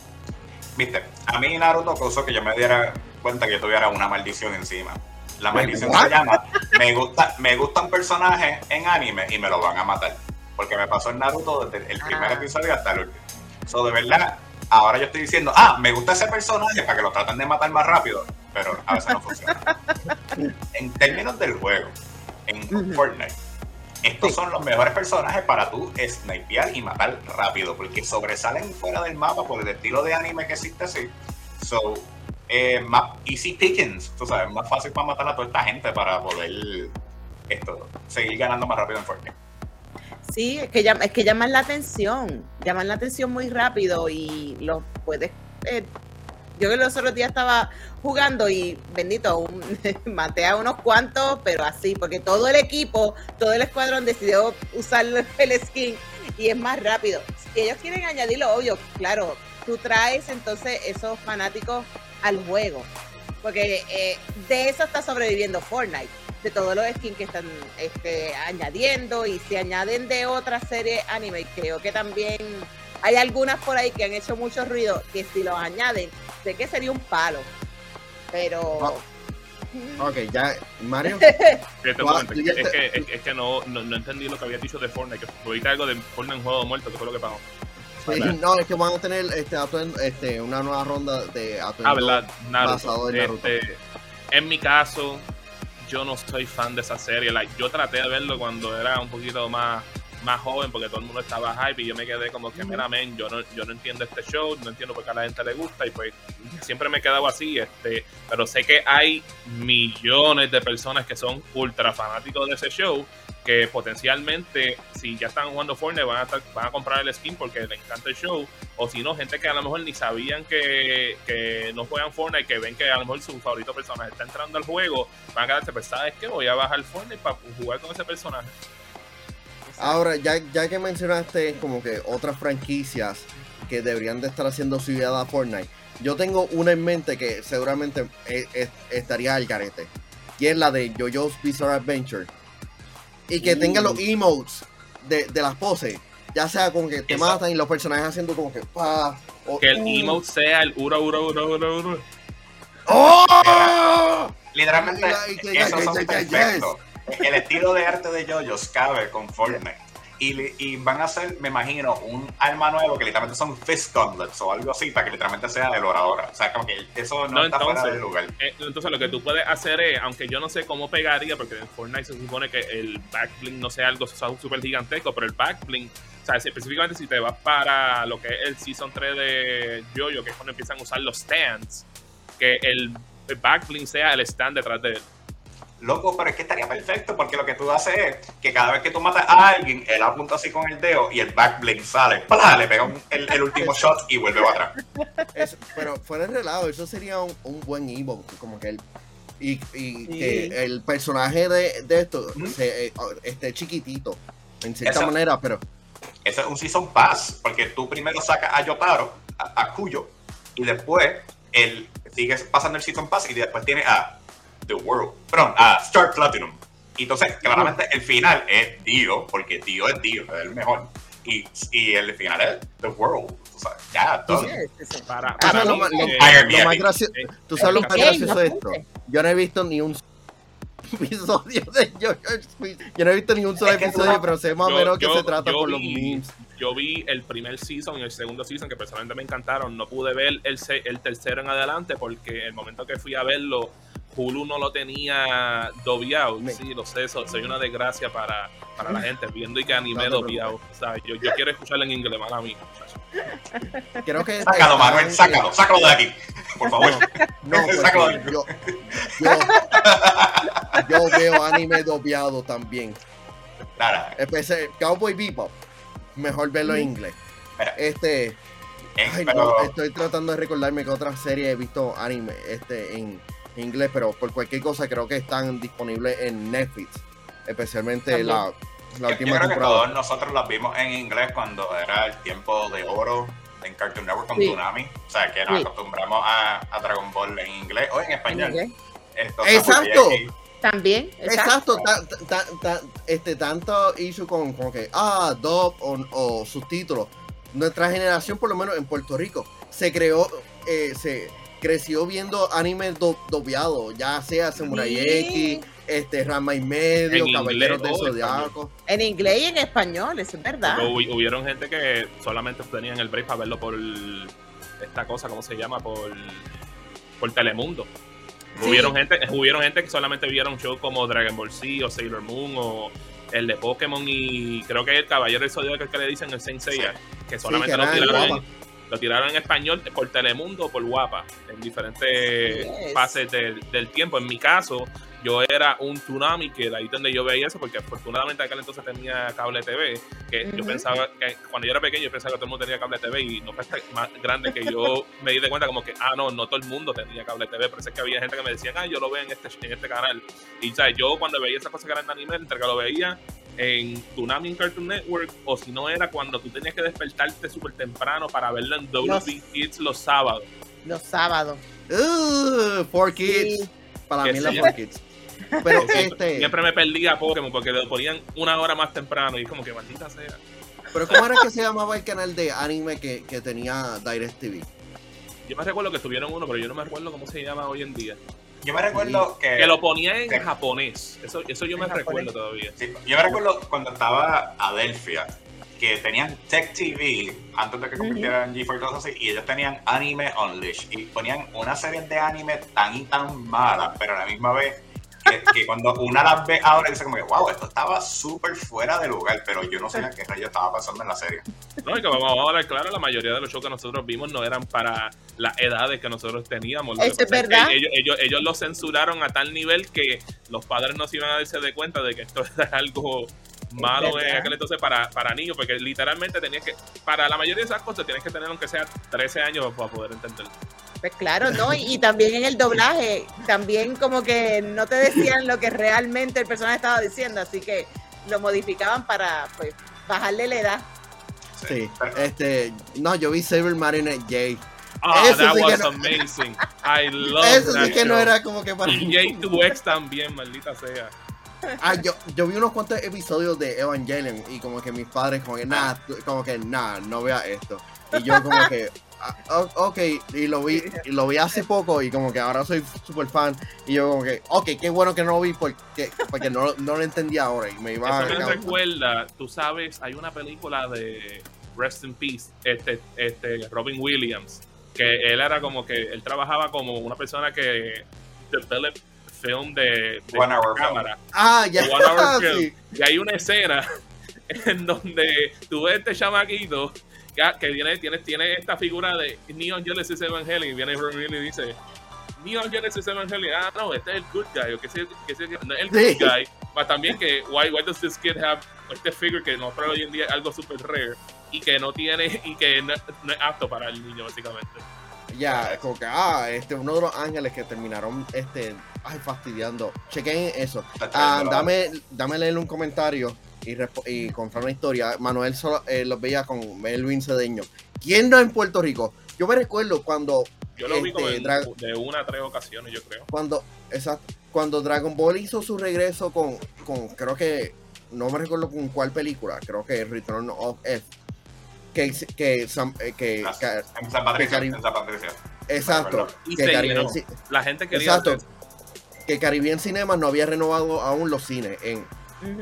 Viste, a mí Naruto causó que yo me diera cuenta que yo tuviera una maldición encima. La maldición se llama, me gusta, me gustan personajes en anime y me lo van a matar. Porque me pasó en Naruto desde el primer Ah. episodio hasta el último. So, de verdad, ahora yo estoy diciendo, ah, me gusta ese personaje para que lo traten de matar más rápido. Pero a veces no funciona. en términos del juego, en. Fortnite, estos Sí. son los mejores personajes para tú snipear y matar rápido, porque sobresalen fuera del mapa por el estilo de anime que existe así. So, eh, más easy pickings, tú sabes, más fácil para matar a toda esta gente para poder esto, seguir ganando más rápido en Fortnite. Sí, es que, es que llaman la atención, llaman la atención muy rápido y los puedes... eh, yo que los otros días estaba jugando y bendito, un- maté a unos cuantos, pero así, porque todo el equipo, todo el escuadrón decidió usar el skin y es más rápido. Si ellos quieren añadirlo, obvio, claro, tú traes entonces esos fanáticos al juego, porque eh, de eso está sobreviviendo Fortnite de todos los skins que están este, añadiendo y si añaden de otras series anime, creo que también hay algunas por ahí que han hecho mucho ruido que si los añaden, sé que sería un palo. Pero Ah. Ok, ya, Mario. Wow, tú es, que- es que, es, es que no, no, no entendí lo que había dicho de Fortnite, que ahorita algo de Fortnite en juego muerto, que fue lo que pasó. Sí, no, es que van a tener este, atuendo- este, una nueva ronda de atuendo. Ah, verdad, basado Naruto. en Naruto. Este, en mi caso, yo no soy fan de esa serie. Like, yo traté de verlo cuando era un poquito más, más joven, porque todo el mundo estaba hype y yo me quedé como que, mira, men, yo no, yo no entiendo este show, no entiendo por qué a la gente le gusta y pues siempre me he quedado así. Este, pero sé que hay millones de personas que son ultra fanáticos de ese show que potencialmente si ya están jugando Fortnite van a, estar- van a comprar el skin porque les encanta el show o si no, gente que a lo mejor ni sabían que, que no juegan Fortnite, que ven que a lo mejor su favorito personaje está entrando al juego, van a quedarse, pues sabes que voy a bajar Fortnite para jugar con ese personaje. Ahora, ya, ya que mencionaste como que otras franquicias que deberían de estar haciendo su vida a Fortnite, yo tengo una en mente que seguramente eh, eh, estaría al carete. Y es la de JoJo's Bizarre Adventure. Y que tenga los emotes de, de las poses. Ya sea como que te Eso. matan y los personajes haciendo como que pa. o- Que el uh, emote sea el uro, uro, uro, uro, uro. ¡Oh! Literalmente, esos son perfectos. El estilo de arte de JoJo's cabe con Fortnite. Y, y van a hacer, me imagino, un arma nuevo que literalmente son fist gauntlets o algo así para que literalmente sea de oradora. O sea, como que eso no, No, está fuera entonces, de lugar. Eh, entonces lo que tú puedes hacer es, aunque yo no sé cómo pegaría, porque en Fortnite se supone que el backbling no sea algo súper gigantesco, pero el backbling, o sea, específicamente si te vas para lo que es el Season 3 de Jojo, que es cuando empiezan a usar los stands, que el, el backbling sea el stand detrás de él. Loco, pero es que estaría perfecto porque lo que tú haces es que cada vez que tú matas a alguien, él apunta así con el dedo y el backblade sale, ¡plá! le pega un- el, el último shot y vuelve para atrás. Pero fuera de relajo, eso sería un, un buen emote, como que el y, y Sí. que el personaje de, de esto se, eh, esté chiquitito en cierta Eso. manera, pero Ese es un Season Pass, porque tú primero sacas a Yotaro, a, a Kuyo, y después él sigues pasando el Season Pass y después tiene a The World, perdón, a Star Platinum. Y entonces, claramente, el final es Dio, porque Dio es Dio, es el mejor. Y, y el final es The World. O sea, ya, todo. Sí, sí, sí. Para, ¿Tú para sabes lo, mí, más- lo- eh, Iron lo más Epic. gracioso? eh, ¿Tú sabes lo más gracioso de esto? Yo no he visto ni un episodio de JoJo's Bizarre- Yo no he visto ni un solo Es que tú episodio, no- pero sé más o Yo- menos que yo- se trata yo por los memes. Yo vi el primer season y el segundo season que personalmente me encantaron. No pude ver el, se- el tercero en adelante porque el momento que fui a verlo, Hulu no lo tenía dobiado. Sí, lo sé, so- soy una desgracia para, para la gente viendo y que anime No dobiado. O sea, yo, yo quiero escucharlo en inglés, mala mía. muchacho. Creo que Sácalo, está Manuel, sácalo, sácalo de aquí, por favor. No, porque Sácalo de- yo, yo, yo veo anime doblado también. Nada, Especial, Cowboy Bebop. Mejor verlo en inglés. Mira. Este, eh, ay, pero no, estoy tratando de recordarme que otra serie he visto anime este, en inglés, pero por cualquier cosa creo que están disponibles en Netflix. Especialmente También. la la Yo, última yo creo que temporada. todos nosotros las vimos en inglés cuando era el tiempo de oro en Cartoon Network con Sí. Tsunami. O sea, que nos Sí. acostumbramos a, a Dragon Ball en inglés o en En español. inglés. Esto Exacto. También, Exacto, ta- ta- ta- este, tanto issue con, con que, ah, dub o, o subtítulos. Nuestra generación, por lo menos en Puerto Rico, se creó, eh, se creció viendo anime do, doblados, ya sea Samurai Sí. X, este, Rama y medio, En Caballeros inglés en Zodiaco. En inglés y en español, eso es verdad. Hubieron gente que solamente tenían el break para verlo por esta cosa, ¿cómo se llama? Por, por Telemundo. Sí. Hubieron, gente, hubieron gente que solamente vieron shows como Dragon Ball Z o Sailor Moon o el de Pokémon y creo que el Caballero del Zodiaco es el que le dicen el Saint Seiya, que solamente que lo, tiraron en, lo tiraron en español por Telemundo o por Guapa, en diferentes fases del, del tiempo. En mi caso, yo era un tsunami, que de ahí donde yo veía eso, porque afortunadamente aquel entonces tenía cable TV, que yo pensaba que cuando yo era pequeño yo pensaba que todo el mundo tenía cable TV y no fue hasta más grande que yo me di de cuenta como que, ah, no, no todo el mundo tenía cable TV, pero es que había gente que me decía, ah, yo lo veo en este, en este canal. Y ¿sabes? yo cuando veía esas cosas que eran de anime, entre que lo veía en Tsunami en Cartoon Network, o si no era cuando tú tenías que despertarte súper temprano para verlo en WB Kids los sábados. Los sábados. Uh, for Kids. Sí. Para mí la. For Kids. Pero Siempre, este, siempre me perdía a Pokémon porque lo ponían una hora más temprano y es como que maldita sea. pero ¿cómo era que se llamaba el canal de anime que, que tenía DirecTV? Yo me recuerdo que tuvieron uno, pero yo no me recuerdo cómo se llama hoy en día. Yo me recuerdo que. Que lo ponía en que- japonés. Eso, eso yo me japonés. recuerdo todavía. Sí, yo me recuerdo cuando estaba Adelphia, que tenían Tech TV antes de que convirtieran en G4 y cosas así, y ellos tenían Anime Unleashed y ponían una serie de anime tan y tan malas, pero a la misma vez que, que cuando una las ve ahora dice como que wow, esto estaba súper fuera de lugar, pero yo no sabía qué rayo estaba pasando en la serie. No, y que vamos a hablar claro, la mayoría de los shows que nosotros vimos no eran para las edades que nosotros teníamos. Eso es verdad. ellos, ellos, ellos lo censuraron a tal nivel que los padres no se iban a darse de cuenta de que esto era algo malo en verdad. aquel entonces para, para niños, porque literalmente tenías que, para la mayoría de esas cosas tienes que tener aunque sea 13 años para poder entenderlo. Pues claro, ¿no? Y, y también en el doblaje, también como que no te decían lo que realmente el personaje estaba diciendo, así que lo modificaban para pues bajarle la edad. Sí. Este, no, yo vi Saber Marinette J. Ah, Eso that sí que was no- amazing. I love Eso that sí que no era como que para. Y J2X también, maldita sea. Ah, yo, yo vi unos cuantos episodios de Evangelion y como que mis padres como que nada, como que nada, no vea esto. Y yo como que ok, y lo vi, y lo vi hace poco y como que ahora soy super fan y yo como que, ok, qué bueno que no lo vi porque, porque no, no lo entendía ahora y me iba Eso me a... recuerda, tú sabes, hay una película de Rest in Peace, este, este Robin Williams, que él era como que, él trabajaba como una persona que develop film de, de One hour film. cámara. Ah, ya, sí. Y hay una escena en donde tú ves este chamaquito que tiene, tiene, tiene esta figura de Neon Genesis Evangelion y viene Williams y dice Neon Genesis Evangelion, ah no, este es el good guy, o que sé, que sé, no es el good guy, pero también que why, why does this kid have este figure que no hoy en día es algo super rare y que no tiene y que no, no es apto para el niño básicamente. Ya, como que, ah, este, uno de los ángeles que terminaron, este, ay, fastidiando. Chequen eso. Ah, dame, dame leerle un comentario y, y contar una historia. Manuel solo, eh, los veía con Melvin Cedeño. ¿Quién no en Puerto Rico? Yo me recuerdo cuando, Yo lo vi como Este, en- Dra- de una a tres ocasiones, yo creo. cuando, exacto, cuando Dragon Ball hizo su regreso con, con, creo que, no me recuerdo con cuál película, creo que Return of F. Que, que, Sam- eh, que, Las- que- En San Patricio, Cari- en San Patricio. exacto, Y que se Caribbean, La gente quería exacto, que Caribbean Cinema no había renovado aún los cines en,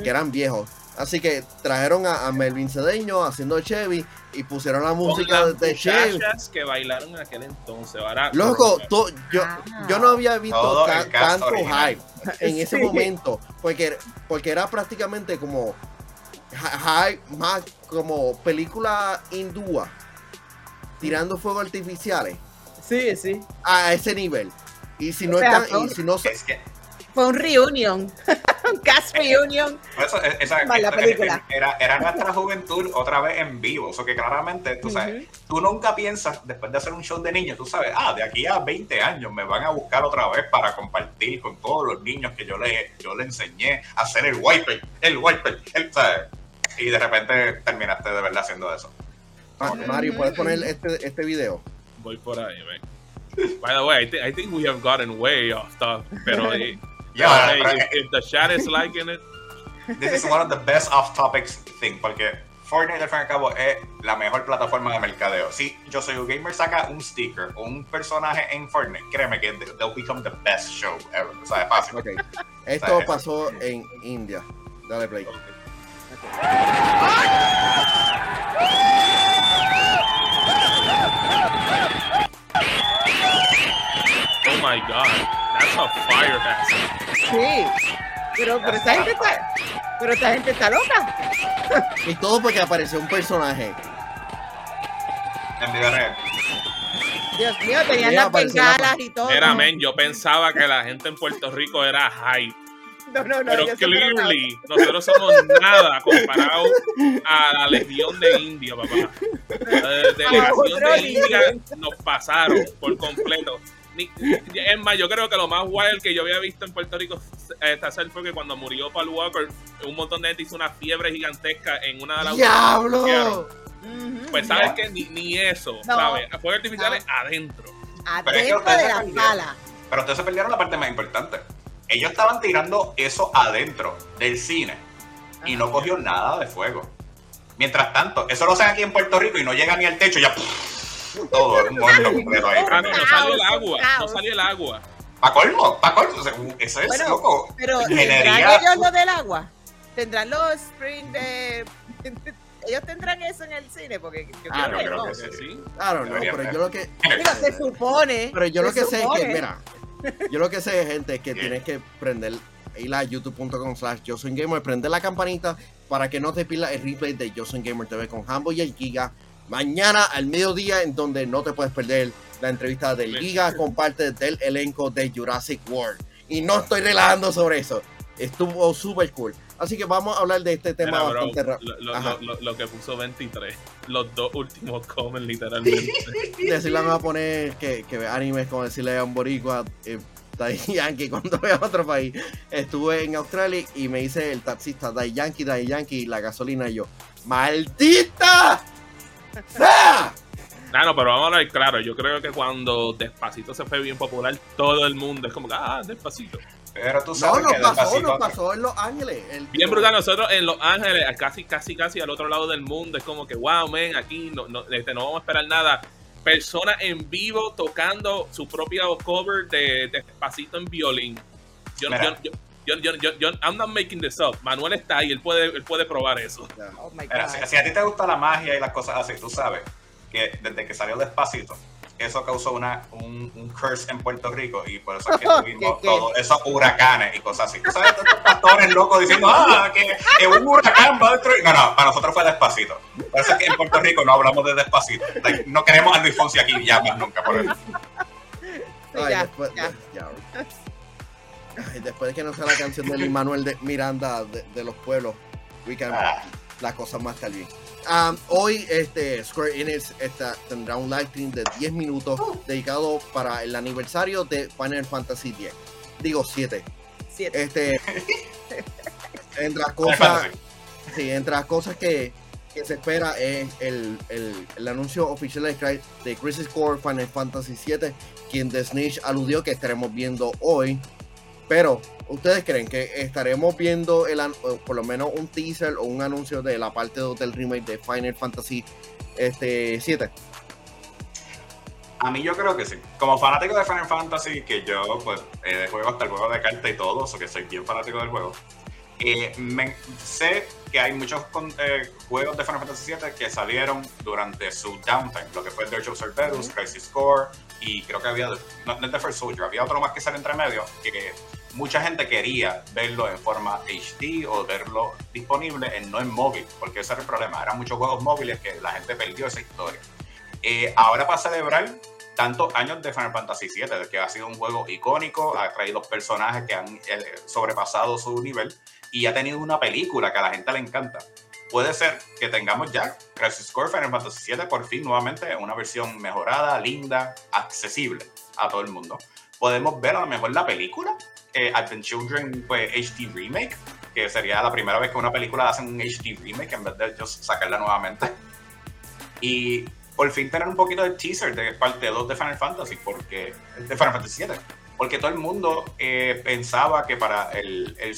que eran viejos. Así que trajeron a, a Melvin Cedeño haciendo Chevy y pusieron la música las de Chevy. muchachas que bailaron en aquel entonces. Ahora, Loco, tú- yo, Ah. yo no había visto tanto original. hype en ese Sí. momento, porque, porque era prácticamente como hi- hype más como película hindúa, tirando fuegos artificiales Sí, sí. a ese nivel. Y si no O sea, están, y si no, Es que Fue un reunion. Reunion, Cast Reunion. Eso, esa- esta- película. Era, era nuestra juventud otra vez en vivo. Eso que claramente, tú sabes, tú nunca piensas, después de hacer un show de niños, tú sabes, ah, de aquí a 20 años me van a buscar otra vez para compartir con todos los niños que yo le, yo le enseñé a hacer el wiper, el wiper, el, ¿sabes? Y de repente terminaste de verdad haciendo eso. Ma- Mario, ¿puedes poner este, este video? Voy por ahí, man. By the way, I, thi- I think we have gotten way off stuff. Pero, eh, Ya, hey, pero, if, if the chat is liking it, This is one of the best off topics thing, porque Fortnite al fin y al cabo es la mejor plataforma de mercadeo. Si yo soy un gamer saca un sticker o un personaje en Fortnite, créeme que they'll become the best show ever. O sea, es fácil. Ok. Esto pasó en India. Dale play. Oh my god, that's a fire hazard. Sí. Pero, pero esta gente está. Pero esta gente está loca. Y todo porque apareció un personaje. En vida real. Dios mío, tenían las bengalas y todo. Mira, men, yo pensaba que la gente en Puerto Rico era hype. No, no, no. Pero clearly, nosotros somos nada comparado a la legión de India, papá. La de- delegación de India nos pasaron por completo. Ni- Es más, yo creo que lo más wild que yo había visto en Puerto Rico eh, hacer fue que cuando murió Paul Walker, un montón de gente hizo una fiebre gigantesca en una de las ¡Diablo! Pues sabes que ni, ni eso, No. ¿sabes? Fuegos artificiales adentro. Pero es que Adentro de la sala. Pero ustedes se perdieron la parte más importante. Ellos estaban tirando eso adentro del cine y no cogió nada de fuego. Mientras tanto, eso lo hacen aquí en Puerto Rico y no llega ni al techo, ya todo un mundo completo ahí. Ah, no, no salió el agua, no salió el agua. Pa' colmo, pa' colmo. O sea, Eso es Bueno, loco. Pero. ¿tendrán ellos lo del agua? ¿Tendrán los spring de... ellos tendrán eso en el cine? Porque yo Ah, creo no, que creo no. que sí. Claro, no, pero yo lo que. Digo, se supone. Pero yo lo que sé es que, mira, yo lo que sé, gente, es que tienes que prender, ir a youtube.com slash yo soy gamer, prender la campanita para que no te pierdas el replay de Yo soy Gamer TV con Hambo y el Giga. Mañana al mediodía, en donde no te puedes perder la entrevista del Giga con parte del elenco de Jurassic World. Y no estoy relajando sobre eso. Estuvo súper cool. Así que vamos a hablar de este tema bastante rápido. lo, lo- Ajá. lo- lo que puso 23, los dos últimos comen literalmente. decirle a poner que, que ve animes como decirle a un boricua eh, Daddy Yankee cuando voy a otro país. Estuve en Australia y me dice el taxista Daddy Yankee, Daddy Yankee, la gasolina y yo. ¡Maldita! ¡Sea! No, pero vamos a hablar claro. Yo creo que cuando Despacito se fue bien popular, todo el mundo es como que, ah, Despacito. Pero tú No, sabes nos que pasó, nos pasó en Los Ángeles. El- Bien brutal, nosotros en Los Ángeles, casi, casi, casi al otro lado del mundo, es como que, wow, men, aquí no, no, este, no vamos a esperar nada. Personas en vivo tocando su propio cover de Despacito en violín. Yo, yo, yo, yo, yo, yo, I'm not making this up. Manuel está ahí, él puede, él puede probar eso. Oh Mira, si a ti te gusta la magia y las cosas así, tú sabes que desde que salió Despacito, eso causó una, un, un curse en Puerto Rico y por eso es que tuvimos ¿Qué, qué? todos esos huracanes y cosas así. Tú sabes, estos pastores locos diciendo, ah, que, que un huracán va a destruir. No, no, para nosotros fue Despacito. Por eso es que en Puerto Rico no hablamos de Despacito. Like, no queremos a Luis Fonsi aquí ya más nunca. Por eso. Ay, ya, después, ya. ya. Ay, después de que no sea la canción de Lin Manuel de Miranda de, de los pueblos, we can- Ah. la cosa más bien. Um, hoy este, Square Enix está- tendrá un live stream de 10 minutos dedicado para el aniversario de Final Fantasy X. Digo 7. Siete. Este, entre las cosas, sí, entre las cosas que, que se espera es el, el- el anuncio oficial de, Cry- de Crisis Core Final Fantasy VII, quien The Snitch aludió que estaremos viendo hoy. Pero, ¿ustedes creen que estaremos viendo el, por lo menos un teaser o un anuncio de la parte 2 del remake de Final Fantasy este, 7? A mí yo creo que sí. Como fanático de Final Fantasy, que yo pues eh, juego hasta el juego de carta y todo, o que soy bien fanático del juego, eh, me- sé que hay muchos eh, juegos de Final Fantasy VII que salieron durante su downtime, lo que fue Dirge of Cerberus, Crisis Core, y creo que había, no, no The First Soldier, había otro más que sale entre medio, que mucha gente quería verlo en forma HD o verlo disponible en no en móvil, porque ese era el problema, eran muchos juegos móviles que la gente perdió esa historia. Eh, ahora para celebrar tantos años de Final Fantasy VII, que ha sido un juego icónico, ha traído personajes que han eh, sobrepasado su nivel y ha tenido una película que a la gente le encanta. Puede ser que tengamos ya Crisis Core Final Fantasy VII por fin nuevamente una versión mejorada, linda, accesible a todo el mundo. Podemos ver a lo mejor la película, eh, Advent Children pues, HD Remake, que sería la primera vez que una película hace un HD remake en vez de ellos sacarla nuevamente. Y por fin tener un poquito de teaser de parte 2 de Final Fantasy, porque de Final Fantasy 7, porque todo el mundo eh, pensaba que para el, el,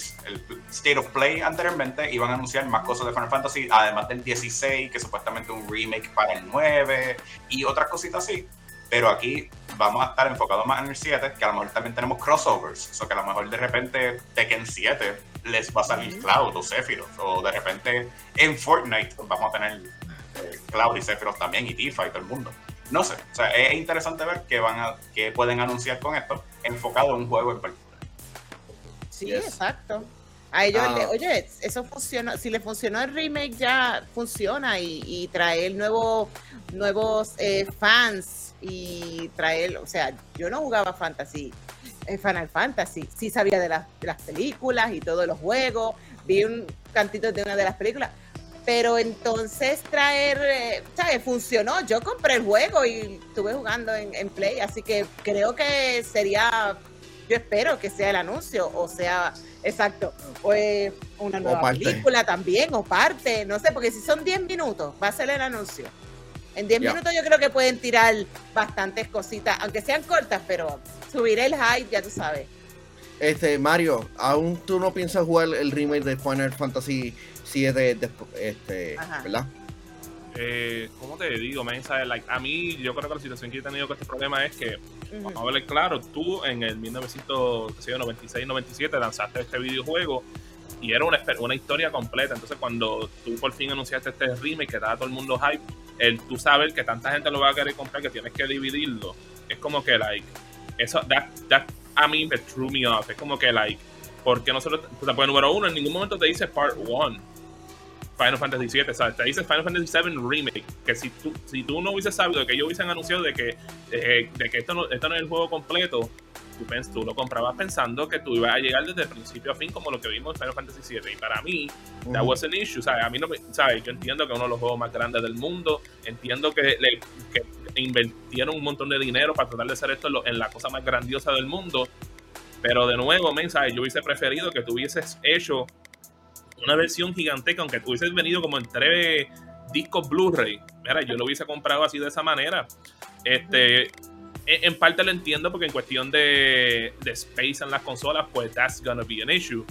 State of Play anteriormente iban a anunciar más cosas de Final Fantasy, además del 16, que supuestamente un remake para el 9 y otras cositas así. Pero aquí vamos a estar enfocados más en el 7, que a lo mejor también tenemos crossovers, o sea, que a lo mejor de repente Tekken 7 les va a salir Cloud o Sephiroth, o de repente en Fortnite vamos a tener eh, Cloud y Sephiroth también, y Tifa y todo el mundo. No sé, o sea, es interesante ver qué, van a, qué pueden anunciar con esto, enfocado en un juego en particular. Sí, exacto. A ellos, ah. oye, eso funciona, si le funcionó el remake ya funciona y, y traer nuevo, nuevos eh, fans y traer, o sea, yo no jugaba Fantasy, eh, Final Fantasy, sí sabía de las, de las películas y todos los juegos, vi un cantito de una de las películas, pero entonces traer, eh, ¿sabes? Funcionó. Yo compré el juego y estuve jugando en, Play, así que creo que sería, yo espero que sea el anuncio, o sea, exacto, o una nueva película también, o parte, no sé, porque si son 10 minutos, va a ser el anuncio. En 10 minutos yo creo que pueden tirar bastantes cositas, aunque sean cortas, pero subir el hype, ya tú sabes. Este, Mario, ¿aún tú no piensas jugar el remake de Final Fantasy 7, este, verdad? Eh, ¿Cómo te digo, Like, a mí, yo creo que la situación que he tenido con este problema es que, vamos a ver claro, tú en el 1996-97 lanzaste este videojuego y era una, una historia completa. Entonces, cuando tú por fin anunciaste este remake que daba todo el mundo hype, el tú sabes que tanta gente lo va a querer comprar que tienes que dividirlo, es como que, like, eso, that, that, I mean, the true me off. Es como que, like, porque nosotros, pues, número uno, en ningún momento te dice part one. Final Fantasy VII, ¿sabes? Te dice Final Fantasy VII Remake, que si tú, si tú no hubieses sabido que ellos hubiesen anunciado de que, eh, de que esto, no, esto no es el juego completo, tú, tú lo comprabas pensando que tú ibas a llegar desde el principio a fin como lo que vimos en Final Fantasy VII. Y para mí, that was an issue, ¿sabes? A mí no me, ¿sabes? Yo entiendo que es uno de los juegos más grandes del mundo, entiendo que, le, que invirtieron un montón de dinero para tratar de hacer esto en la cosa más grandiosa del mundo. Pero de nuevo, mensaje, yo hubiese preferido que tú hubieses hecho una versión gigantesca, aunque tú hubieses venido como en tres discos Blu-ray. Mira, yo lo hubiese comprado así de esa manera. Este, en parte lo entiendo porque en cuestión de, de space en las consolas, pues that's gonna be an issue.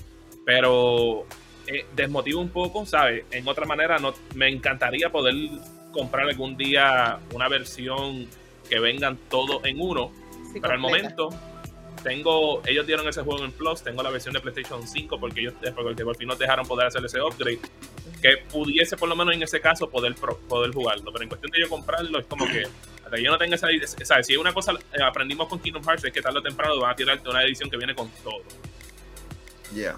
Pero eh, desmotiva un poco, ¿sabes? En otra manera, no, me encantaría poder comprar algún día una versión que vengan todos en uno. Para el momento, tengo, ellos dieron ese juego en Plus, tengo la versión de PlayStation 5 porque ellos porque por fin nos dejaron poder hacer ese upgrade. Que pudiese por lo menos en ese caso poder, poder jugarlo. Pero en cuestión de yo comprarlo, es como que hasta que yo no tenga esa ¿sabes? Si una cosa eh, aprendimos con Kingdom Hearts es que tarde o temprano van a tirarte una edición que viene con todo. Ya.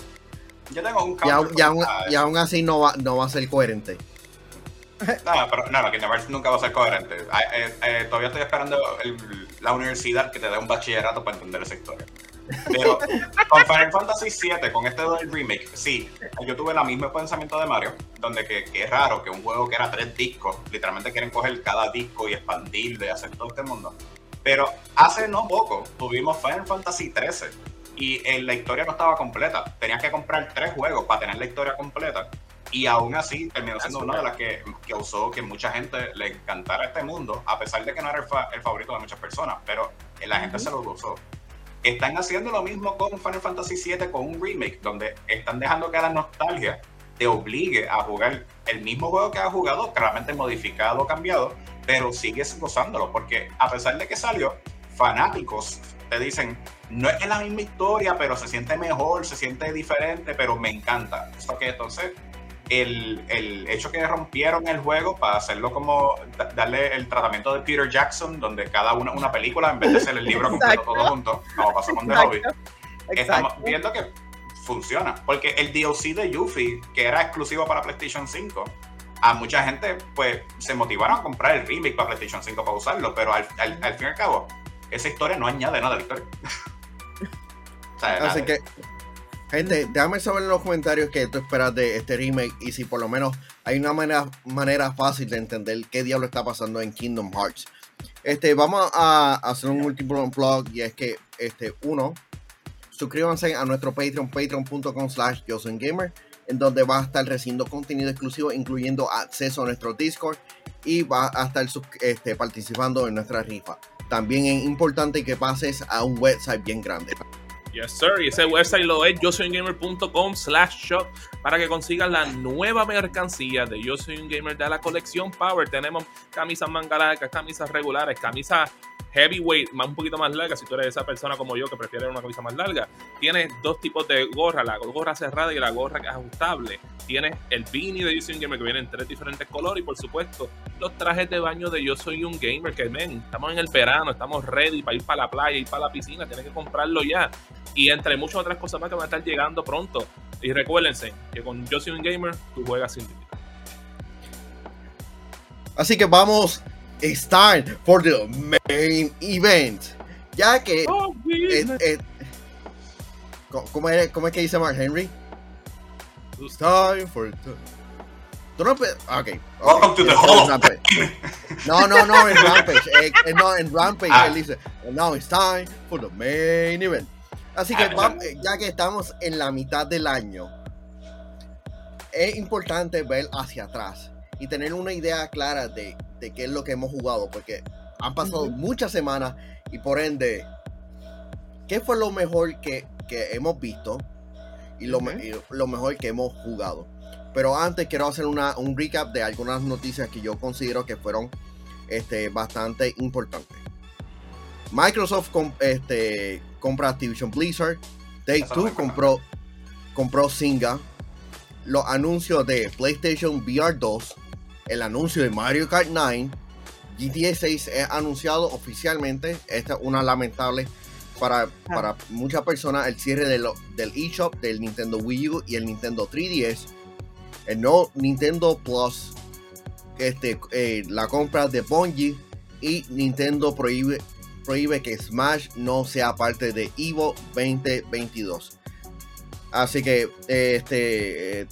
Yo tengo un y, aún, así no va, no va a ser coherente. No, pero no, Kingdom Hearts nunca va a ser coherente. Eh, eh, todavía estoy esperando la universidad que te dé un bachillerato para entender esa historia. Pero con Final Fantasy VII, con este del remake, sí, yo tuve el mismo pensamiento de Mario, donde que, es raro que un juego que era tres discos, literalmente quieren coger cada disco y expandirlo y hacer todo este mundo. Pero hace no poco tuvimos Final Fantasy XIII y la historia no estaba completa. Tenías que comprar tres juegos para tener la historia completa. Y aún así terminó siendo una de las que causó que mucha gente le encantara este mundo, a pesar de que no era el, favorito de muchas personas, pero la gente se lo gozó. Están haciendo lo mismo con Final Fantasy VII con un remake, donde están dejando que la nostalgia te obligue a jugar el mismo juego que has jugado, claramente modificado cambiado, pero sigues gozándolo, porque a pesar de que salió, fanáticos te dicen, no es la misma historia, pero se siente mejor, se siente diferente, pero me encanta. Esto que entonces el, el, hecho que rompieron el juego para hacerlo como darle el tratamiento de Peter Jackson, donde cada una una película en vez de ser el libro completo todo junto, como pasó con The Hobbit, estamos viendo que funciona. Porque el DLC de Yuffie, que era exclusivo para PlayStation 5, a mucha gente pues se motivaron a comprar el remake para PlayStation 5 para usarlo, pero al, al, al fin y al cabo, esa historia no añade nada a la historia. o sea, Así que, gente, déjame saber en los comentarios qué tú esperas de este remake y si por lo menos hay una manera, fácil de entender qué diablo está pasando en Kingdom Hearts. Este, vamos a hacer un último blog y es que, este, uno, suscríbanse a nuestro Patreon, patreon.com slash Gamer, en donde va a estar recibiendo contenido exclusivo, incluyendo acceso a nuestro Discord y va a estar este, participando en nuestra rifa. También es importante que pases a un website bien grande. Yes, sir. Y ese website lo es yo soy gamer.com slash shop para que consigas la nueva mercancía de Yo soy un gamer de la colección Power. Tenemos camisas manga camisas regulares, camisas heavyweight, más, un poquito más larga, si tú eres esa persona como yo que prefiere una camisa más larga, tienes dos tipos de gorra, la gorra cerrada y la gorra que es ajustable. Tienes el beanie de Yo Soy un Gamer que viene en tres diferentes colores y por supuesto los trajes de baño de Yo Soy un Gamer que ven, estamos en el verano, estamos ready para ir para la playa, ir para la piscina, tienes que comprarlo ya. Y entre muchas otras cosas más que van a estar llegando pronto. Y recuérdense que con Yo Soy un Gamer tú juegas sin límite. Así que vamos it's time for the main event. Ya que. Oh, ¿cómo, es, ¿Cómo es que dice Mark Henry? It's time for. Tú no Ok. Welcome to the Hall No, no, no, en Rampage. Eh, eh, no, en Rampage ah. él dice, now it's time for the main event. Así que ah, eh, ya que estamos en la mitad del año, es importante ver hacia atrás y tener una idea clara de de qué es lo que hemos jugado, porque han pasado muchas semanas y por ende, ¿qué fue lo mejor que, hemos visto y lo, lo, mejor que hemos jugado? Pero antes quiero hacer una, un recap de algunas noticias que yo considero que fueron este, bastante importantes. Microsoft este, compra Activision Blizzard. Take Two compró, compró Singa. Los anuncios de PlayStation VR 2 el anuncio de Mario Kart 9, GTA 6 es anunciado oficialmente. Esta es una lamentable para, ah. para muchas personas el cierre de del eShop del Nintendo Wii U y el Nintendo 3DS. El no Nintendo Plus, este, eh, la compra de Bungie y Nintendo prohíbe, prohíbe que Smash no sea parte de Evo 2022. Así que este eh,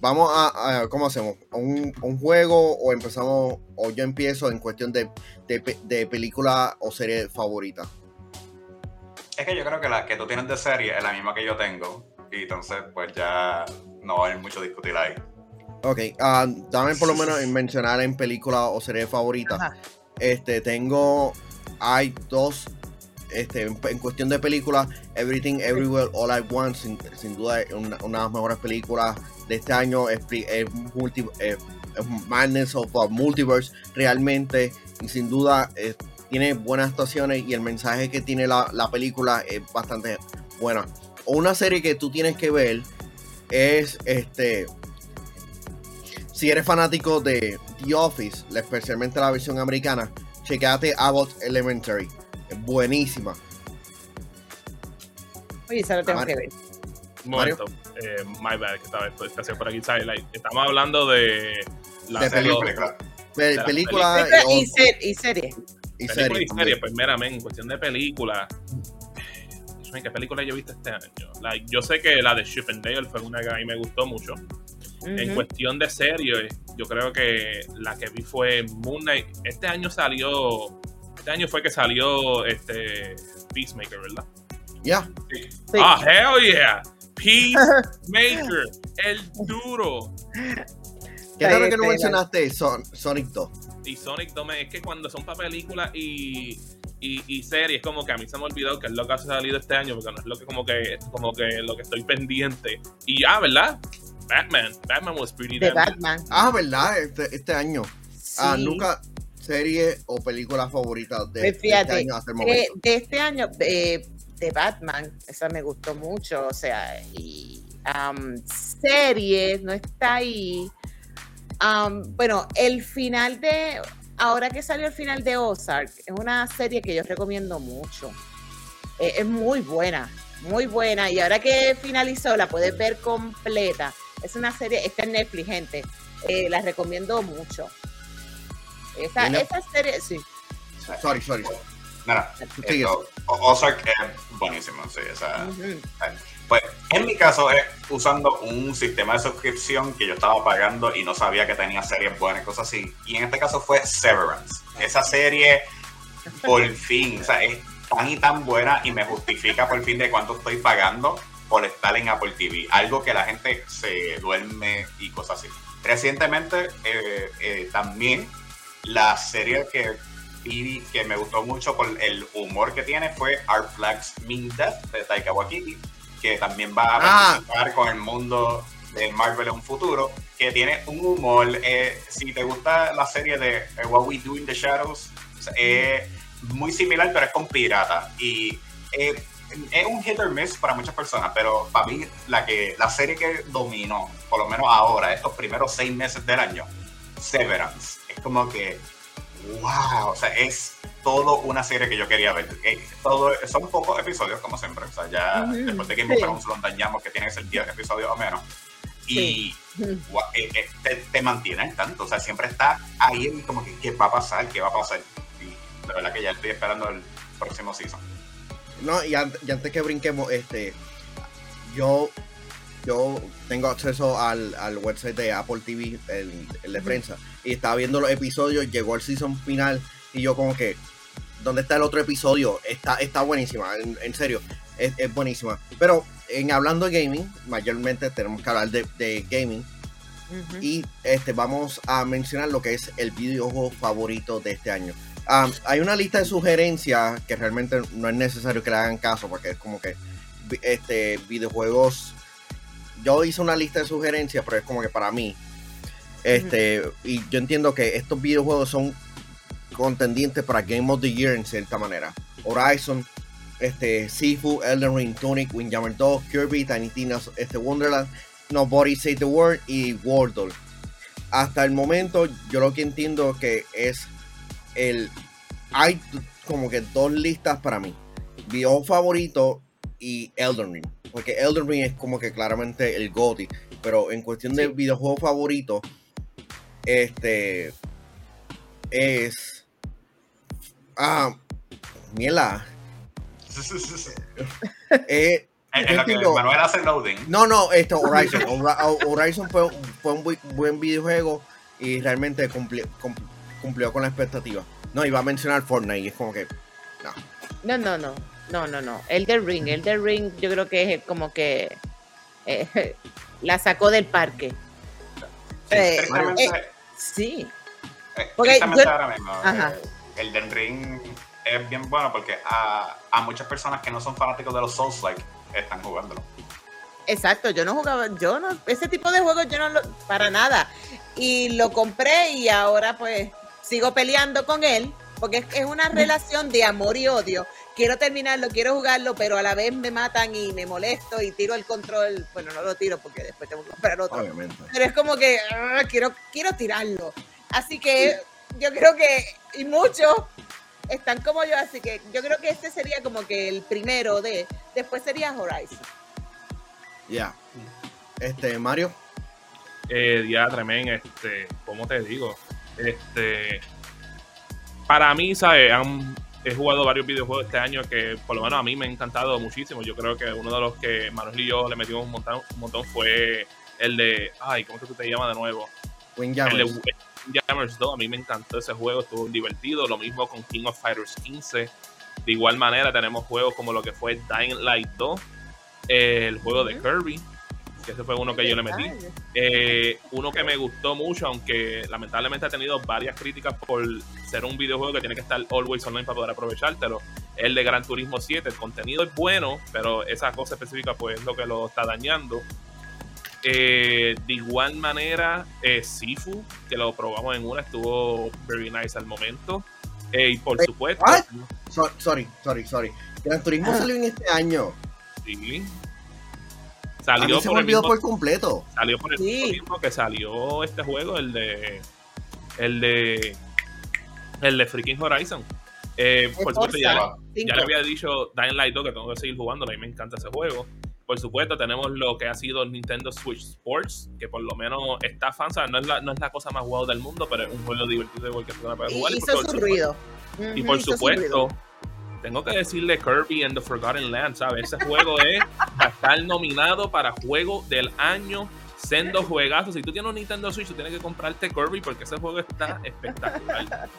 vamos a, ¿cómo hacemos? ¿Un, ¿Un, juego o empezamos, o yo empiezo en cuestión de, de, película o serie favorita? Es que yo creo que la que tú tienes de serie es la misma que yo tengo. Y entonces, pues ya no va a haber mucho discutir ahí. Ok, ah, dame por lo menos en mencionar en película o serie favorita. Este, tengo, hay dos este, en, cuestión de películas, Everything Everywhere All at Once, sin, duda es una, una, de las mejores películas de este año. Es, multi, Madness of a Multiverse, realmente, y sin duda tiene buenas actuaciones y el mensaje que tiene la, la película es bastante buena. Una serie que tú tienes que ver es este. Si eres fanático de The Office, especialmente la versión americana, chequeate Abbott Elementary buenísima. Oye, esa lo tengo que ver. Momento, eh, my bad, que estaba estación por aquí. Estamos hablando de la de película. película, y, y, serie. Y serie. Y serie, pues meramente, en cuestión de película. ¿Qué película yo he visto este año? yo sé que la de Chip and Dale fue una que a mí me gustó mucho. En cuestión de serie, yo creo que la que vi fue Moon Knight. Este año salió este año fue que salió este Peacemaker, ¿verdad? Ya. Ah, hell yeah. Peacemaker, el duro. Qué raro que no mencionaste Sonic 2. Y Sonic 2 es que cuando son para películas y, y, series, como que a mí se me olvidó que es lo que ha salido este año, porque no es lo que como que como que lo que estoy pendiente. Y ya, ¿verdad? Batman. Batman was pretty De Batman. Ah, ¿verdad? Este, este año. Ah, nunca, serie o película favorita de, pues este año hasta el momento? De, este año, de, Batman, esa me gustó mucho, o sea, y um, series, no está ahí. Um, bueno, el final de, ahora que salió el final de Ozark, es una serie que yo recomiendo mucho. Eh, es muy buena, muy buena. Y ahora que finalizó, la puedes ver completa. Es una serie, está en Netflix, gente. Eh, la recomiendo mucho. Esa, esa serie, sí. Sorry, sorry. Esto, Ozark es buenísimo, sí, o sea, Ujú. Pues en mi caso es usando un sistema de suscripción que yo estaba pagando y no sabía que tenía series buenas y cosas así. Y en este caso fue Severance. Esa serie, por fin, o sea, es tan y tan buena y me justifica por fin de cuánto estoy pagando por estar en Apple TV. Algo que la gente se duerme y cosas así. Recientemente eh, eh, también la serie que que me gustó mucho por el humor que tiene fue Our Flags Mean Death de Taika Waititi que también va a Ah. participar con el mundo de Marvel en un futuro, que tiene un humor, eh, si te gusta la serie de eh, What We Do in the Shadows, es muy similar, pero es con pirata. Y eh, es un hit or miss para muchas personas, pero para mí la, que, la serie que dominó, por lo menos ahora, estos primeros seis meses del año, Severance, es como que, wow, o sea, es todo una serie que yo quería ver. Eh, todo, son pocos episodios, como siempre. O sea, ya después de Game sí. of lo dañamos, que tiene que ser 10 episodios o menos. Y Ujú. gua- eh, eh, te, te tanto. O sea, siempre está ahí como que, ¿qué va a pasar? ¿Qué va a pasar? Y la verdad que ya estoy esperando el próximo season. No, y antes, y antes que brinquemos, este, yo, yo tengo acceso al, al website de Apple TV, el, el de prensa, y estaba viendo los episodios, llegó el season final, y yo como que, ¿dónde está el otro episodio? Está, está buenísima, en, en serio, es, es buenísima. Pero en hablando de gaming, mayormente tenemos que hablar de, de gaming, y este vamos a mencionar lo que es el videojuego favorito de este año. Um, hay una lista de sugerencias que realmente no es necesario que le hagan caso porque es como que este videojuegos yo hice una lista de sugerencias pero es como que para mí este y yo entiendo que estos videojuegos son contendientes para Game of the Year en cierta manera Horizon este Sifu Elden Ring Tunic Windjammer 2 Kirby Tiny Tina's este Wonderland Nobody Save the World y Wordle. Hasta el momento, yo lo que entiendo que es el. Hay como que dos listas para mí: videojuego favorito y Elden Ring. Porque Elden Ring es como que claramente el GOTY. Pero en cuestión de Sí. videojuego favorito, este. Es. Ah, mierda. Eh, lo que. Manuel hace loading. no, no, esto, Horizon. Horizon fue, fue un bu- buen videojuego y realmente cumplió, cum- cumplió con la expectativa. No, iba a mencionar Fortnite y es como que. No, no, no, no, no, no. Elden Ring, Elden Ring yo creo que es como que eh, la sacó del parque. Sí, Eh, eh, Sí. eh, porque tristemente yo- ahora mismo, Ajá. el Den Ring es bien bueno porque a, a muchas personas que no son fanáticos de los Souls-like están jugándolo. Exacto, yo no jugaba, yo no, ese tipo de juegos yo no lo, para nada. Y lo compré y ahora pues sigo peleando con él, porque es, es una relación de amor y odio. Quiero terminarlo, quiero jugarlo, pero a la vez me matan y me molesto y tiro el control. Bueno, no lo tiro porque después tengo que comprar otro. Obviamente. Pero es como que ah, quiero, quiero tirarlo. Así que yo creo que, y muchos están como yo, así que yo creo que este sería como que el primero de, después sería Horizon. Ya. Este, Mario. eh, ya tremendo, este, ¿cómo te digo? Este, para mí, ¿sabes? Han- he jugado varios videojuegos este año que por lo menos a mí me han encantado muchísimo. Yo creo que uno de los que Manuel y yo le metimos un montón, un montón fue el de, ay, ¿cómo es que te llama de nuevo? El de Windjammers. Windjammers 2, a mí me encantó ese juego, estuvo divertido. Lo mismo con King of Fighters 15. De igual manera, tenemos juegos como lo que fue Dying Light 2, el juego de. Kirby, que ese fue uno que yo le metí. Eh, uno que me gustó mucho, aunque lamentablemente ha tenido varias críticas por ser un videojuego que tiene que estar always online para poder aprovechártelo, el de Gran Turismo 7. El contenido es bueno, pero esa cosa específica pues es lo que lo está dañando. Eh, de igual manera, eh, Sifu, que lo probamos en una, estuvo very nice al momento. Eh, y por Wait, supuesto, what? Sorry, sorry, sorry. Gran Turismo Ah. salió en este año. sí. A Salió mí se por me el mismo por completo. Salió por el Sí. mismo que salió este juego, el de. El de. El de Freaking Horizon. Eh, por supuesto, ya, le había dicho Dying Light 2 que tengo que seguir jugando. A mí me encanta ese juego. Por supuesto, tenemos lo que ha sido Nintendo Switch Sports, que por lo menos está fan, no es, la, no es la cosa más guau del mundo, pero es un juego divertido igual que jugar. Y hizo su ruido. Y por supuesto, tengo que decirle Kirby and the Forgotten Land, ¿sabes? Ese juego es, va a estar nominado para juego del año. Sendo juegazos. Si tú tienes un Nintendo Switch, tú tienes que comprarte Kirby porque ese juego está espectacular.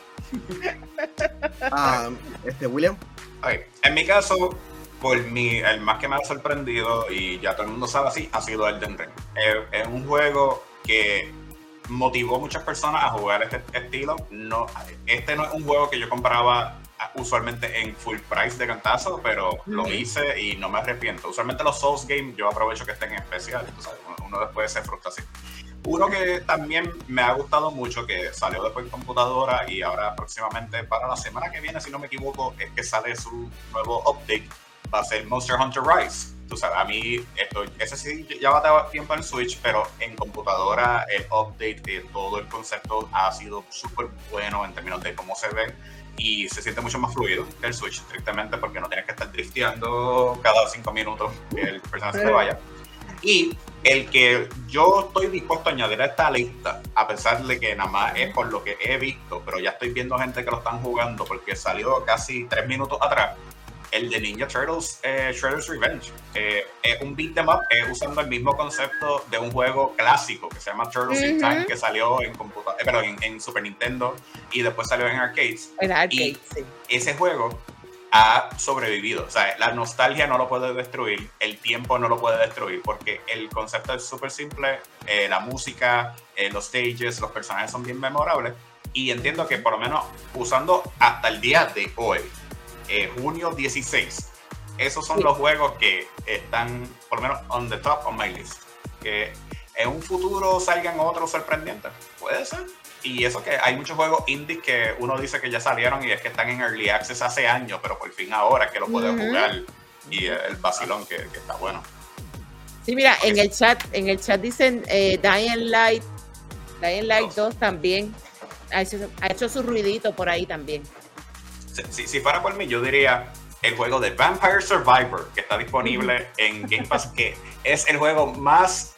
Ah, este, William. En mi caso, por mí, el más que me ha sorprendido, y ya todo el mundo sabe así, ha sido Elden Ring. Es, un juego que motivó a muchas personas a jugar este estilo. No, este no es un juego que yo compraba usualmente en full price de cantazo, pero lo hice y no me arrepiento. Usualmente los Souls Games yo aprovecho que estén en especial, uno después se frustra así. Uno que también me ha gustado mucho, que salió después en computadora y ahora próximamente para la semana que viene, si no me equivoco, es que sale su nuevo update, va a ser Monster Hunter Rise. Tú sabes, a mí, esto, ese sí ya va a dar tiempo en Switch, pero en computadora el update, de todo el concepto ha sido súper bueno en términos de cómo se ve y se siente mucho más fluido que el Switch, estrictamente porque no tienes que estar drifteando cada cinco minutos que el personaje se vaya. Y el que yo estoy dispuesto a añadir a esta lista, a pesar de que nada más es por lo que he visto, pero ya estoy viendo gente que lo están jugando porque salió casi tres minutos atrás, el de Ninja Turtles eh, Shredder's Revenge. Eh, es un beat em up eh, usando el mismo concepto de un juego clásico que se llama Turtles in Time, que salió en, pero en, Super Nintendo y después salió en arcades. En arcades, sí. Ese juego ha sobrevivido. O sea, la nostalgia no lo puede destruir, el tiempo no lo puede destruir, porque el concepto es súper simple, la música, los stages, los personajes son bien memorables. Y entiendo que por lo menos usando hasta el día de hoy, eh, junio 16. Esos son los juegos que están, por lo menos, on the top of my list. Que en un futuro salgan otros sorprendentes. Puede ser. Y eso que hay muchos juegos indie que uno dice que ya salieron y es que están en Early Access hace años, pero por fin ahora que lo pueden jugar. Y el vacilón que, está bueno. Sí, mira, en el chat, en el chat dicen eh, Dying Light, Dying Light 2 también ha hecho su ruidito por ahí también si, si, fuera por mí, yo diría el juego de Vampire Survivor, que está disponible en Game Pass, que es el juego más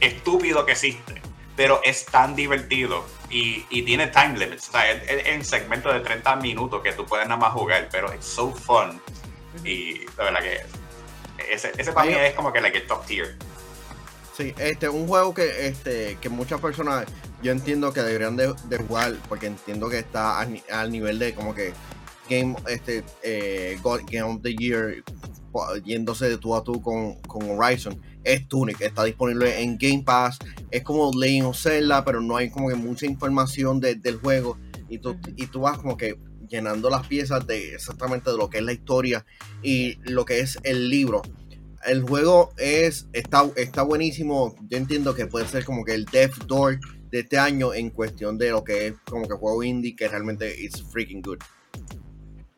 estúpido que existe, pero es tan divertido y, y tiene time limits. O sea, es, en segmento de 30 minutos que tú puedes nada más jugar, pero es so fun. Y la verdad que ese, ese para mí es como que like, el top tier. Sí, este, un juego que, este, que muchas personas yo entiendo que deberían de, jugar, porque entiendo que está al, nivel de como que Game, este, eh, Game of the Year, yéndose de tú a tú con, con Horizon, es Tunic, está disponible en Game Pass, es como Legend of Zelda, pero no hay como que mucha información del juego, y tú, y tú vas como que llenando las piezas de exactamente de lo que es la historia y lo que es el libro el juego es está, está buenísimo. Yo entiendo que puede ser como que el Death Door de este año en cuestión de lo que es como que juego indie que realmente es freaking good.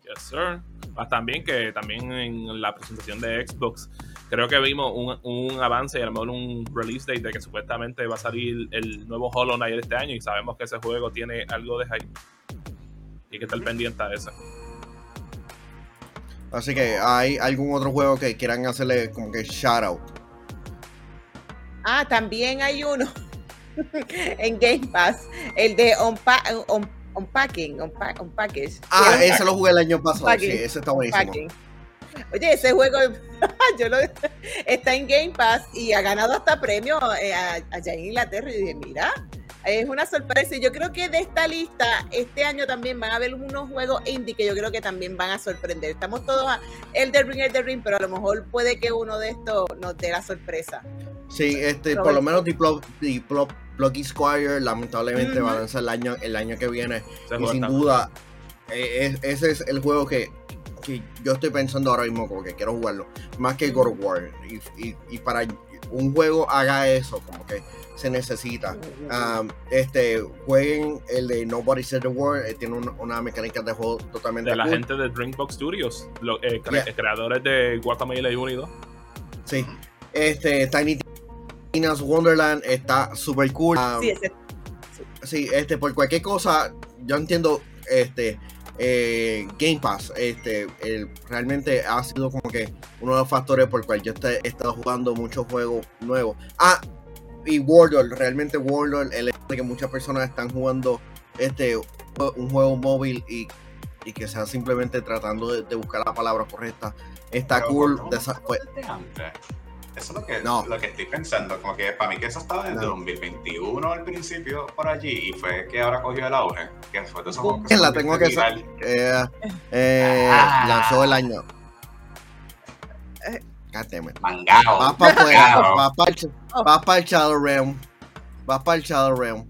Yes, sir. Más también que también en la presentación de Xbox creo que vimos un, un avance y a lo mejor un release date de que supuestamente va a salir el nuevo Hollow Knight este año y sabemos que ese juego tiene algo de hype. Y hay que estar pendiente de eso. Así que hay algún otro juego que quieran hacerle como que shout out. Ah, también hay uno en Game Pass, el de Unpacking, Unpackage. Ah, ese lo jugué el año pasado, sí, ese está buenísimo. Oye, ese juego yo lo, está en Game Pass y ha ganado hasta premio eh, allá en Inglaterra. Y dije, mira, es una sorpresa. Y yo creo que de esta lista, este año también van a haber unos juegos indie que yo creo que también van a sorprender. Estamos todos a Elder Ring, Elder Ring, pero a lo mejor puede que uno de estos nos dé la sorpresa. Sí, este, por lo menos Diplo, Diplo, Squire lamentablemente va a lanzar el año, el año que viene. y sin duda, eh, ese es el juego que, yo estoy pensando ahora mismo como que quiero jugarlo. Más que God of War. Y, y para un juego haga eso, como que se necesita. Um, este, jueguen el de Nobody Said the Word, eh, tiene una mecánica de juego totalmente. De la gente de Drinkbox Studios, los eh, creadores de Guatemala Unido. Sí, este, Tiny Tina's Wonderland está súper cool. Um, sí, este, por cualquier cosa, yo entiendo, este, eh, Game Pass, este, el- realmente ha sido como que uno de los factores por el cual yo he estado jugando muchos juegos nuevos. Ah, y Wordle, realmente Wordle, el hecho de que muchas personas están jugando este un juego móvil y, y que sea simplemente tratando de, de buscar la palabra correcta, está Pero, cool. ¿cómo de esa- fue pues? Eso es lo que, No. lo que estoy pensando. Como que para mí que eso estaba desde No. 2021 al principio por allí y fue que ahora cogió el auge. Que fue de esos que La tengo que eh, eh, Ah. lanzó el año. It. Mangao. Vas para afuera, Mangao. vas para el, vas para el Shadow Realm. Vas para el Shadow Realm.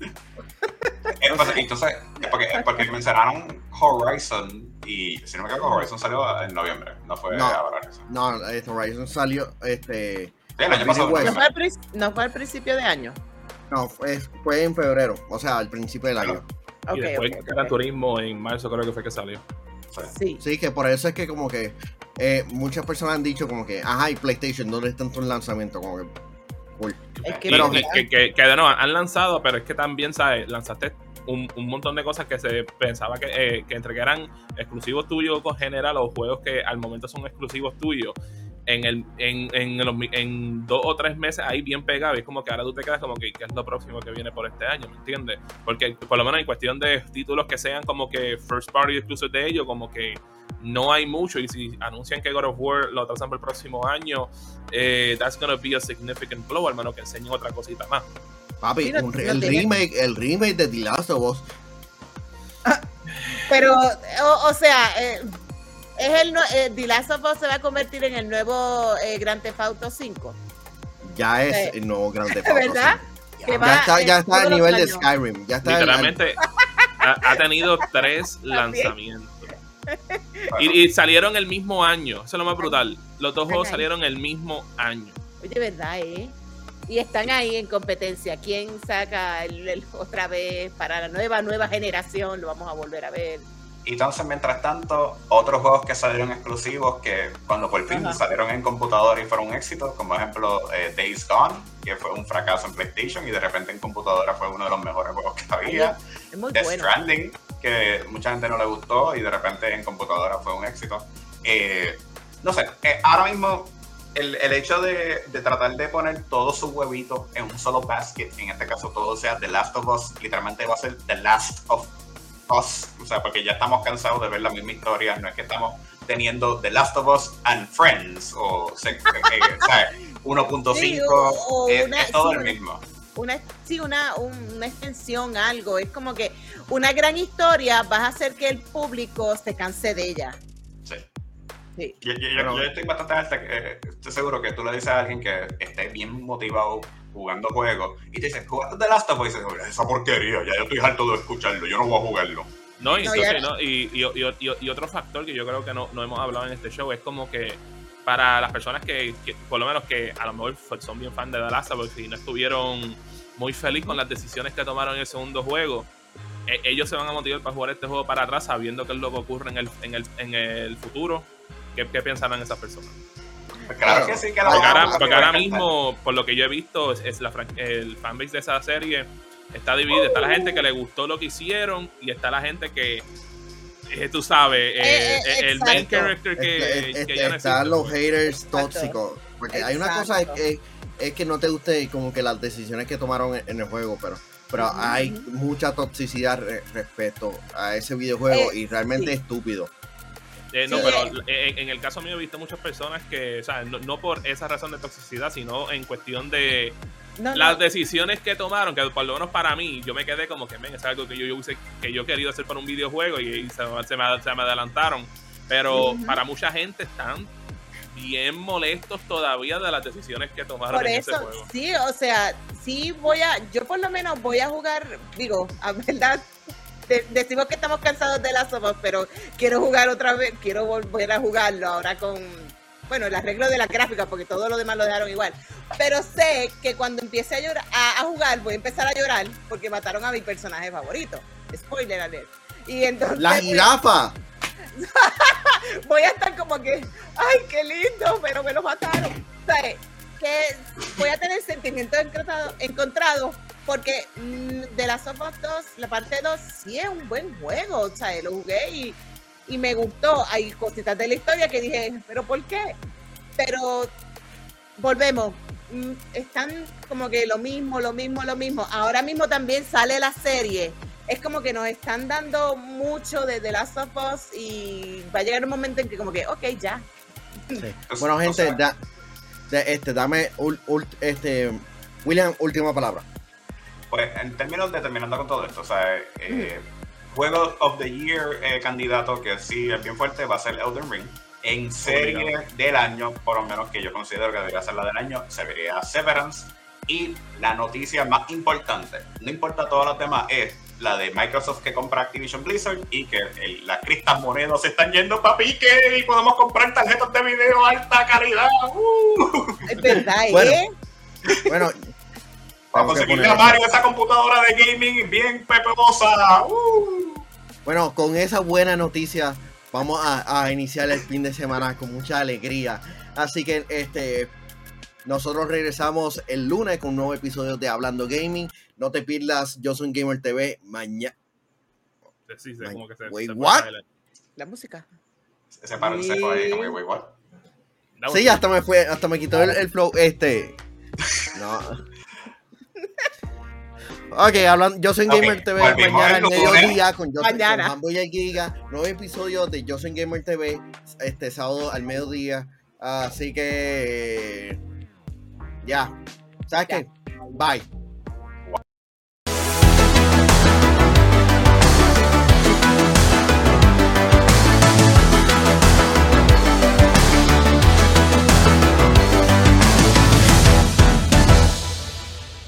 Eh, pues, entonces, eh, porque, porque mencionaron Horizon y si no me equivoco, Horizon salió en noviembre, no fue No. ahora. eso. No, este Horizon salió, este, Sí, el año pasado. ¿No fue. al, prin- no fue al principio de año? no, fue, fue en febrero, o sea, al principio del año. Y después ok, Gran. Turismo en marzo creo que fue que salió. Sí. Sí. Que por eso es que como que eh, muchas personas han dicho como que, ajá, y PlayStation, ¿dónde están tus lanzamientos? Como que, cool. Es que Pero- y- que, que, que de nuevo han lanzado, pero es que también, ¿sabes? Lanzaste un, un montón de cosas que se pensaba que, eh, que entre que exclusivos tuyos con general o juegos que al momento son exclusivos tuyos. En, el, en, en, los en dos o tres meses ahí bien pegado. Y es como que ahora tú te quedas como que, ¿qué es lo próximo que viene por este año? ¿Me entiendes? Porque por lo menos en cuestión de títulos que sean como que first party exclusive de ellos, como que no hay mucho. Y si anuncian que God of War lo atrasan para el próximo año, eh, that's gonna be a significant blow, al menos que enseñen otra cosita más. Papi, Sí, no- un re- no el remake, el remake de The Last of Us, Pero, o, o sea, eh, es el, eh, The Last of Us se va a convertir en el nuevo eh, Grand Theft Auto 5. ya es Sí. el nuevo Grand Theft Auto. ¿Verdad? Ya va, está, ya está a nivel de. Skyrim. Ya está al- Literalmente ha, ha tenido tres lanzamientos. Y, y salieron el mismo año. Eso es lo más brutal. Los dos juegos salieron el mismo año. Oye, ¿verdad, eh? Y están ahí en competencia. ¿Quién saca el, el- otra vez para la nueva, nueva generación? Lo vamos a volver a ver. Y entonces, mientras tanto, otros juegos que salieron exclusivos que cuando por fin Ajá. salieron en computadora y fueron un éxito, como ejemplo eh, Days Gone, que fue un fracaso en PlayStation y de repente en computadora fue uno de los mejores juegos que había. Es muy Death bueno. Stranding, que mucha gente no le gustó y de repente en computadora fue un éxito. Eh, no sé, eh, ahora mismo el, el hecho de, de tratar de poner todos sus huevitos en un solo basket, en este caso todo sea The Last of Us, literalmente va a ser The Last of Us, o sea, porque ya estamos cansados de ver la misma historia, no es que estamos teniendo The Last of Us and Friends o, eh. 1.5, Sí, o- es, una- es todo sí, el una- mismo. Una, sí, una, un- una extensión, algo. Es como que una gran historia vas a hacer que el público se canse de ella. Sí. Sí. Yo, yo- yo- Pero- yo estoy bastante alta, eh, estoy seguro que tú le dices a alguien que esté bien motivado jugando juegos y te dice, ¿jugaste The Last of Us? Y dices, esa porquería, ya yo estoy harto de escucharlo, yo no voy a jugarlo. No, y, No, entonces, ya- ¿no? y, y- y- y- y otro factor que yo creo que no, no hemos hablado en este show es como que para las personas que, que, por lo menos que a lo mejor son bien fan de The Last of Us y no estuvieron muy felices con las decisiones que tomaron en el segundo juego, e- ellos se van a motivar para jugar este juego para atrás sabiendo qué es lo que ocurre en el, en el, en el futuro. ¿Qué, qué pensarán esas personas? Pues claro Claro. que sí, que la Porque ahora, porque ahora mismo, por lo que yo he visto, es, es la fran- el fanbase de esa serie está dividido. Está la gente que le gustó lo que hicieron y está la gente que, eh, tú sabes, eh, Eh, el main character que, Este- que este- ya no están los haters Exacto. tóxicos. Porque hay una cosa es es que no te guste como que las decisiones que tomaron en, el juego, pero, pero hay mucha toxicidad re- respecto a ese videojuego Eh, y realmente sí. estúpido. Eh, no, Sí, pero eh, en, en el caso mío he visto muchas personas que, o sea, no, no por esa razón de toxicidad, sino en cuestión de No, no, las decisiones que tomaron, que por lo menos para mí, yo me quedé como que, men, es algo que yo, yo que yo querido hacer para un videojuego y, y se, se me, se me adelantaron. Pero para mucha gente están bien molestos todavía de las decisiones que tomaron Por en eso, ese juego. sí, o sea, sí voy a, yo por lo menos voy a jugar, digo, a verdad, decimos que estamos cansados de las sofas, pero quiero jugar otra vez, quiero volver a jugarlo ahora con, bueno, el arreglo de las gráficas, porque todo lo demás lo dejaron igual. Pero sé que cuando empiece a, llorar, a, a jugar, voy a empezar a llorar porque mataron a mi personaje favorito. Spoiler alert. Y entonces ¡La jirafa! voy a estar como que, ay, qué lindo, pero me lo mataron. ¿Sabes? Que voy a tener sentimientos encontrados, encontrados porque mm, de las of Us 2, la parte 2 sí es un buen juego, o sea, lo jugué y, y me gustó. Hay cositas de la historia que dije, pero ¿por qué? Pero volvemos, mm, están como que lo mismo, lo mismo, lo mismo. Ahora mismo también sale la serie. Es como que nos están dando mucho de The Last of Us y va a llegar un momento en que como que, ok, ya. Sí. Bueno, gente, da- este, dame, ul- ul- este, William, última palabra. Pues en términos de terminando con todo esto, o sea, eh, Juego of the Year eh, candidato que sí es bien fuerte va a ser Elden Ring. En serie Obligado. del año, por lo menos que yo considero que debería ser la del año, se vería Severance. Y la noticia más importante, no importa todas las demás, es la de Microsoft que compra Activision Blizzard y que el- las criptomonedas se están yendo para pique y podemos comprar tarjetas de video alta calidad. ¡Uh! Es verdad, Bueno, ¿eh? Bueno, Para eso. Mario esa computadora de gaming bien peperosa. ¡Uh! Bueno, con esa buena noticia vamos a, a iniciar el fin de semana con mucha alegría. Así que este nosotros regresamos el lunes con un nuevo episodio de Hablando Gaming. No te pierdas Yo Soy Gamer TV mañana. Sí, sí, como que se, wait, se fue what? silent. La música. Se paró el cepo ahí, como que, wait, what? Sí, hasta me fue, hasta me quitó el, el flow este. No. Ok, hablando, yo soy Gamer TV volvimos mañana al mediodía con yo Hambo y Giga, nuevo episodio de Yo soy Gamer TV este sábado al mediodía. Así que ya. ¿Sabes qué? Bye.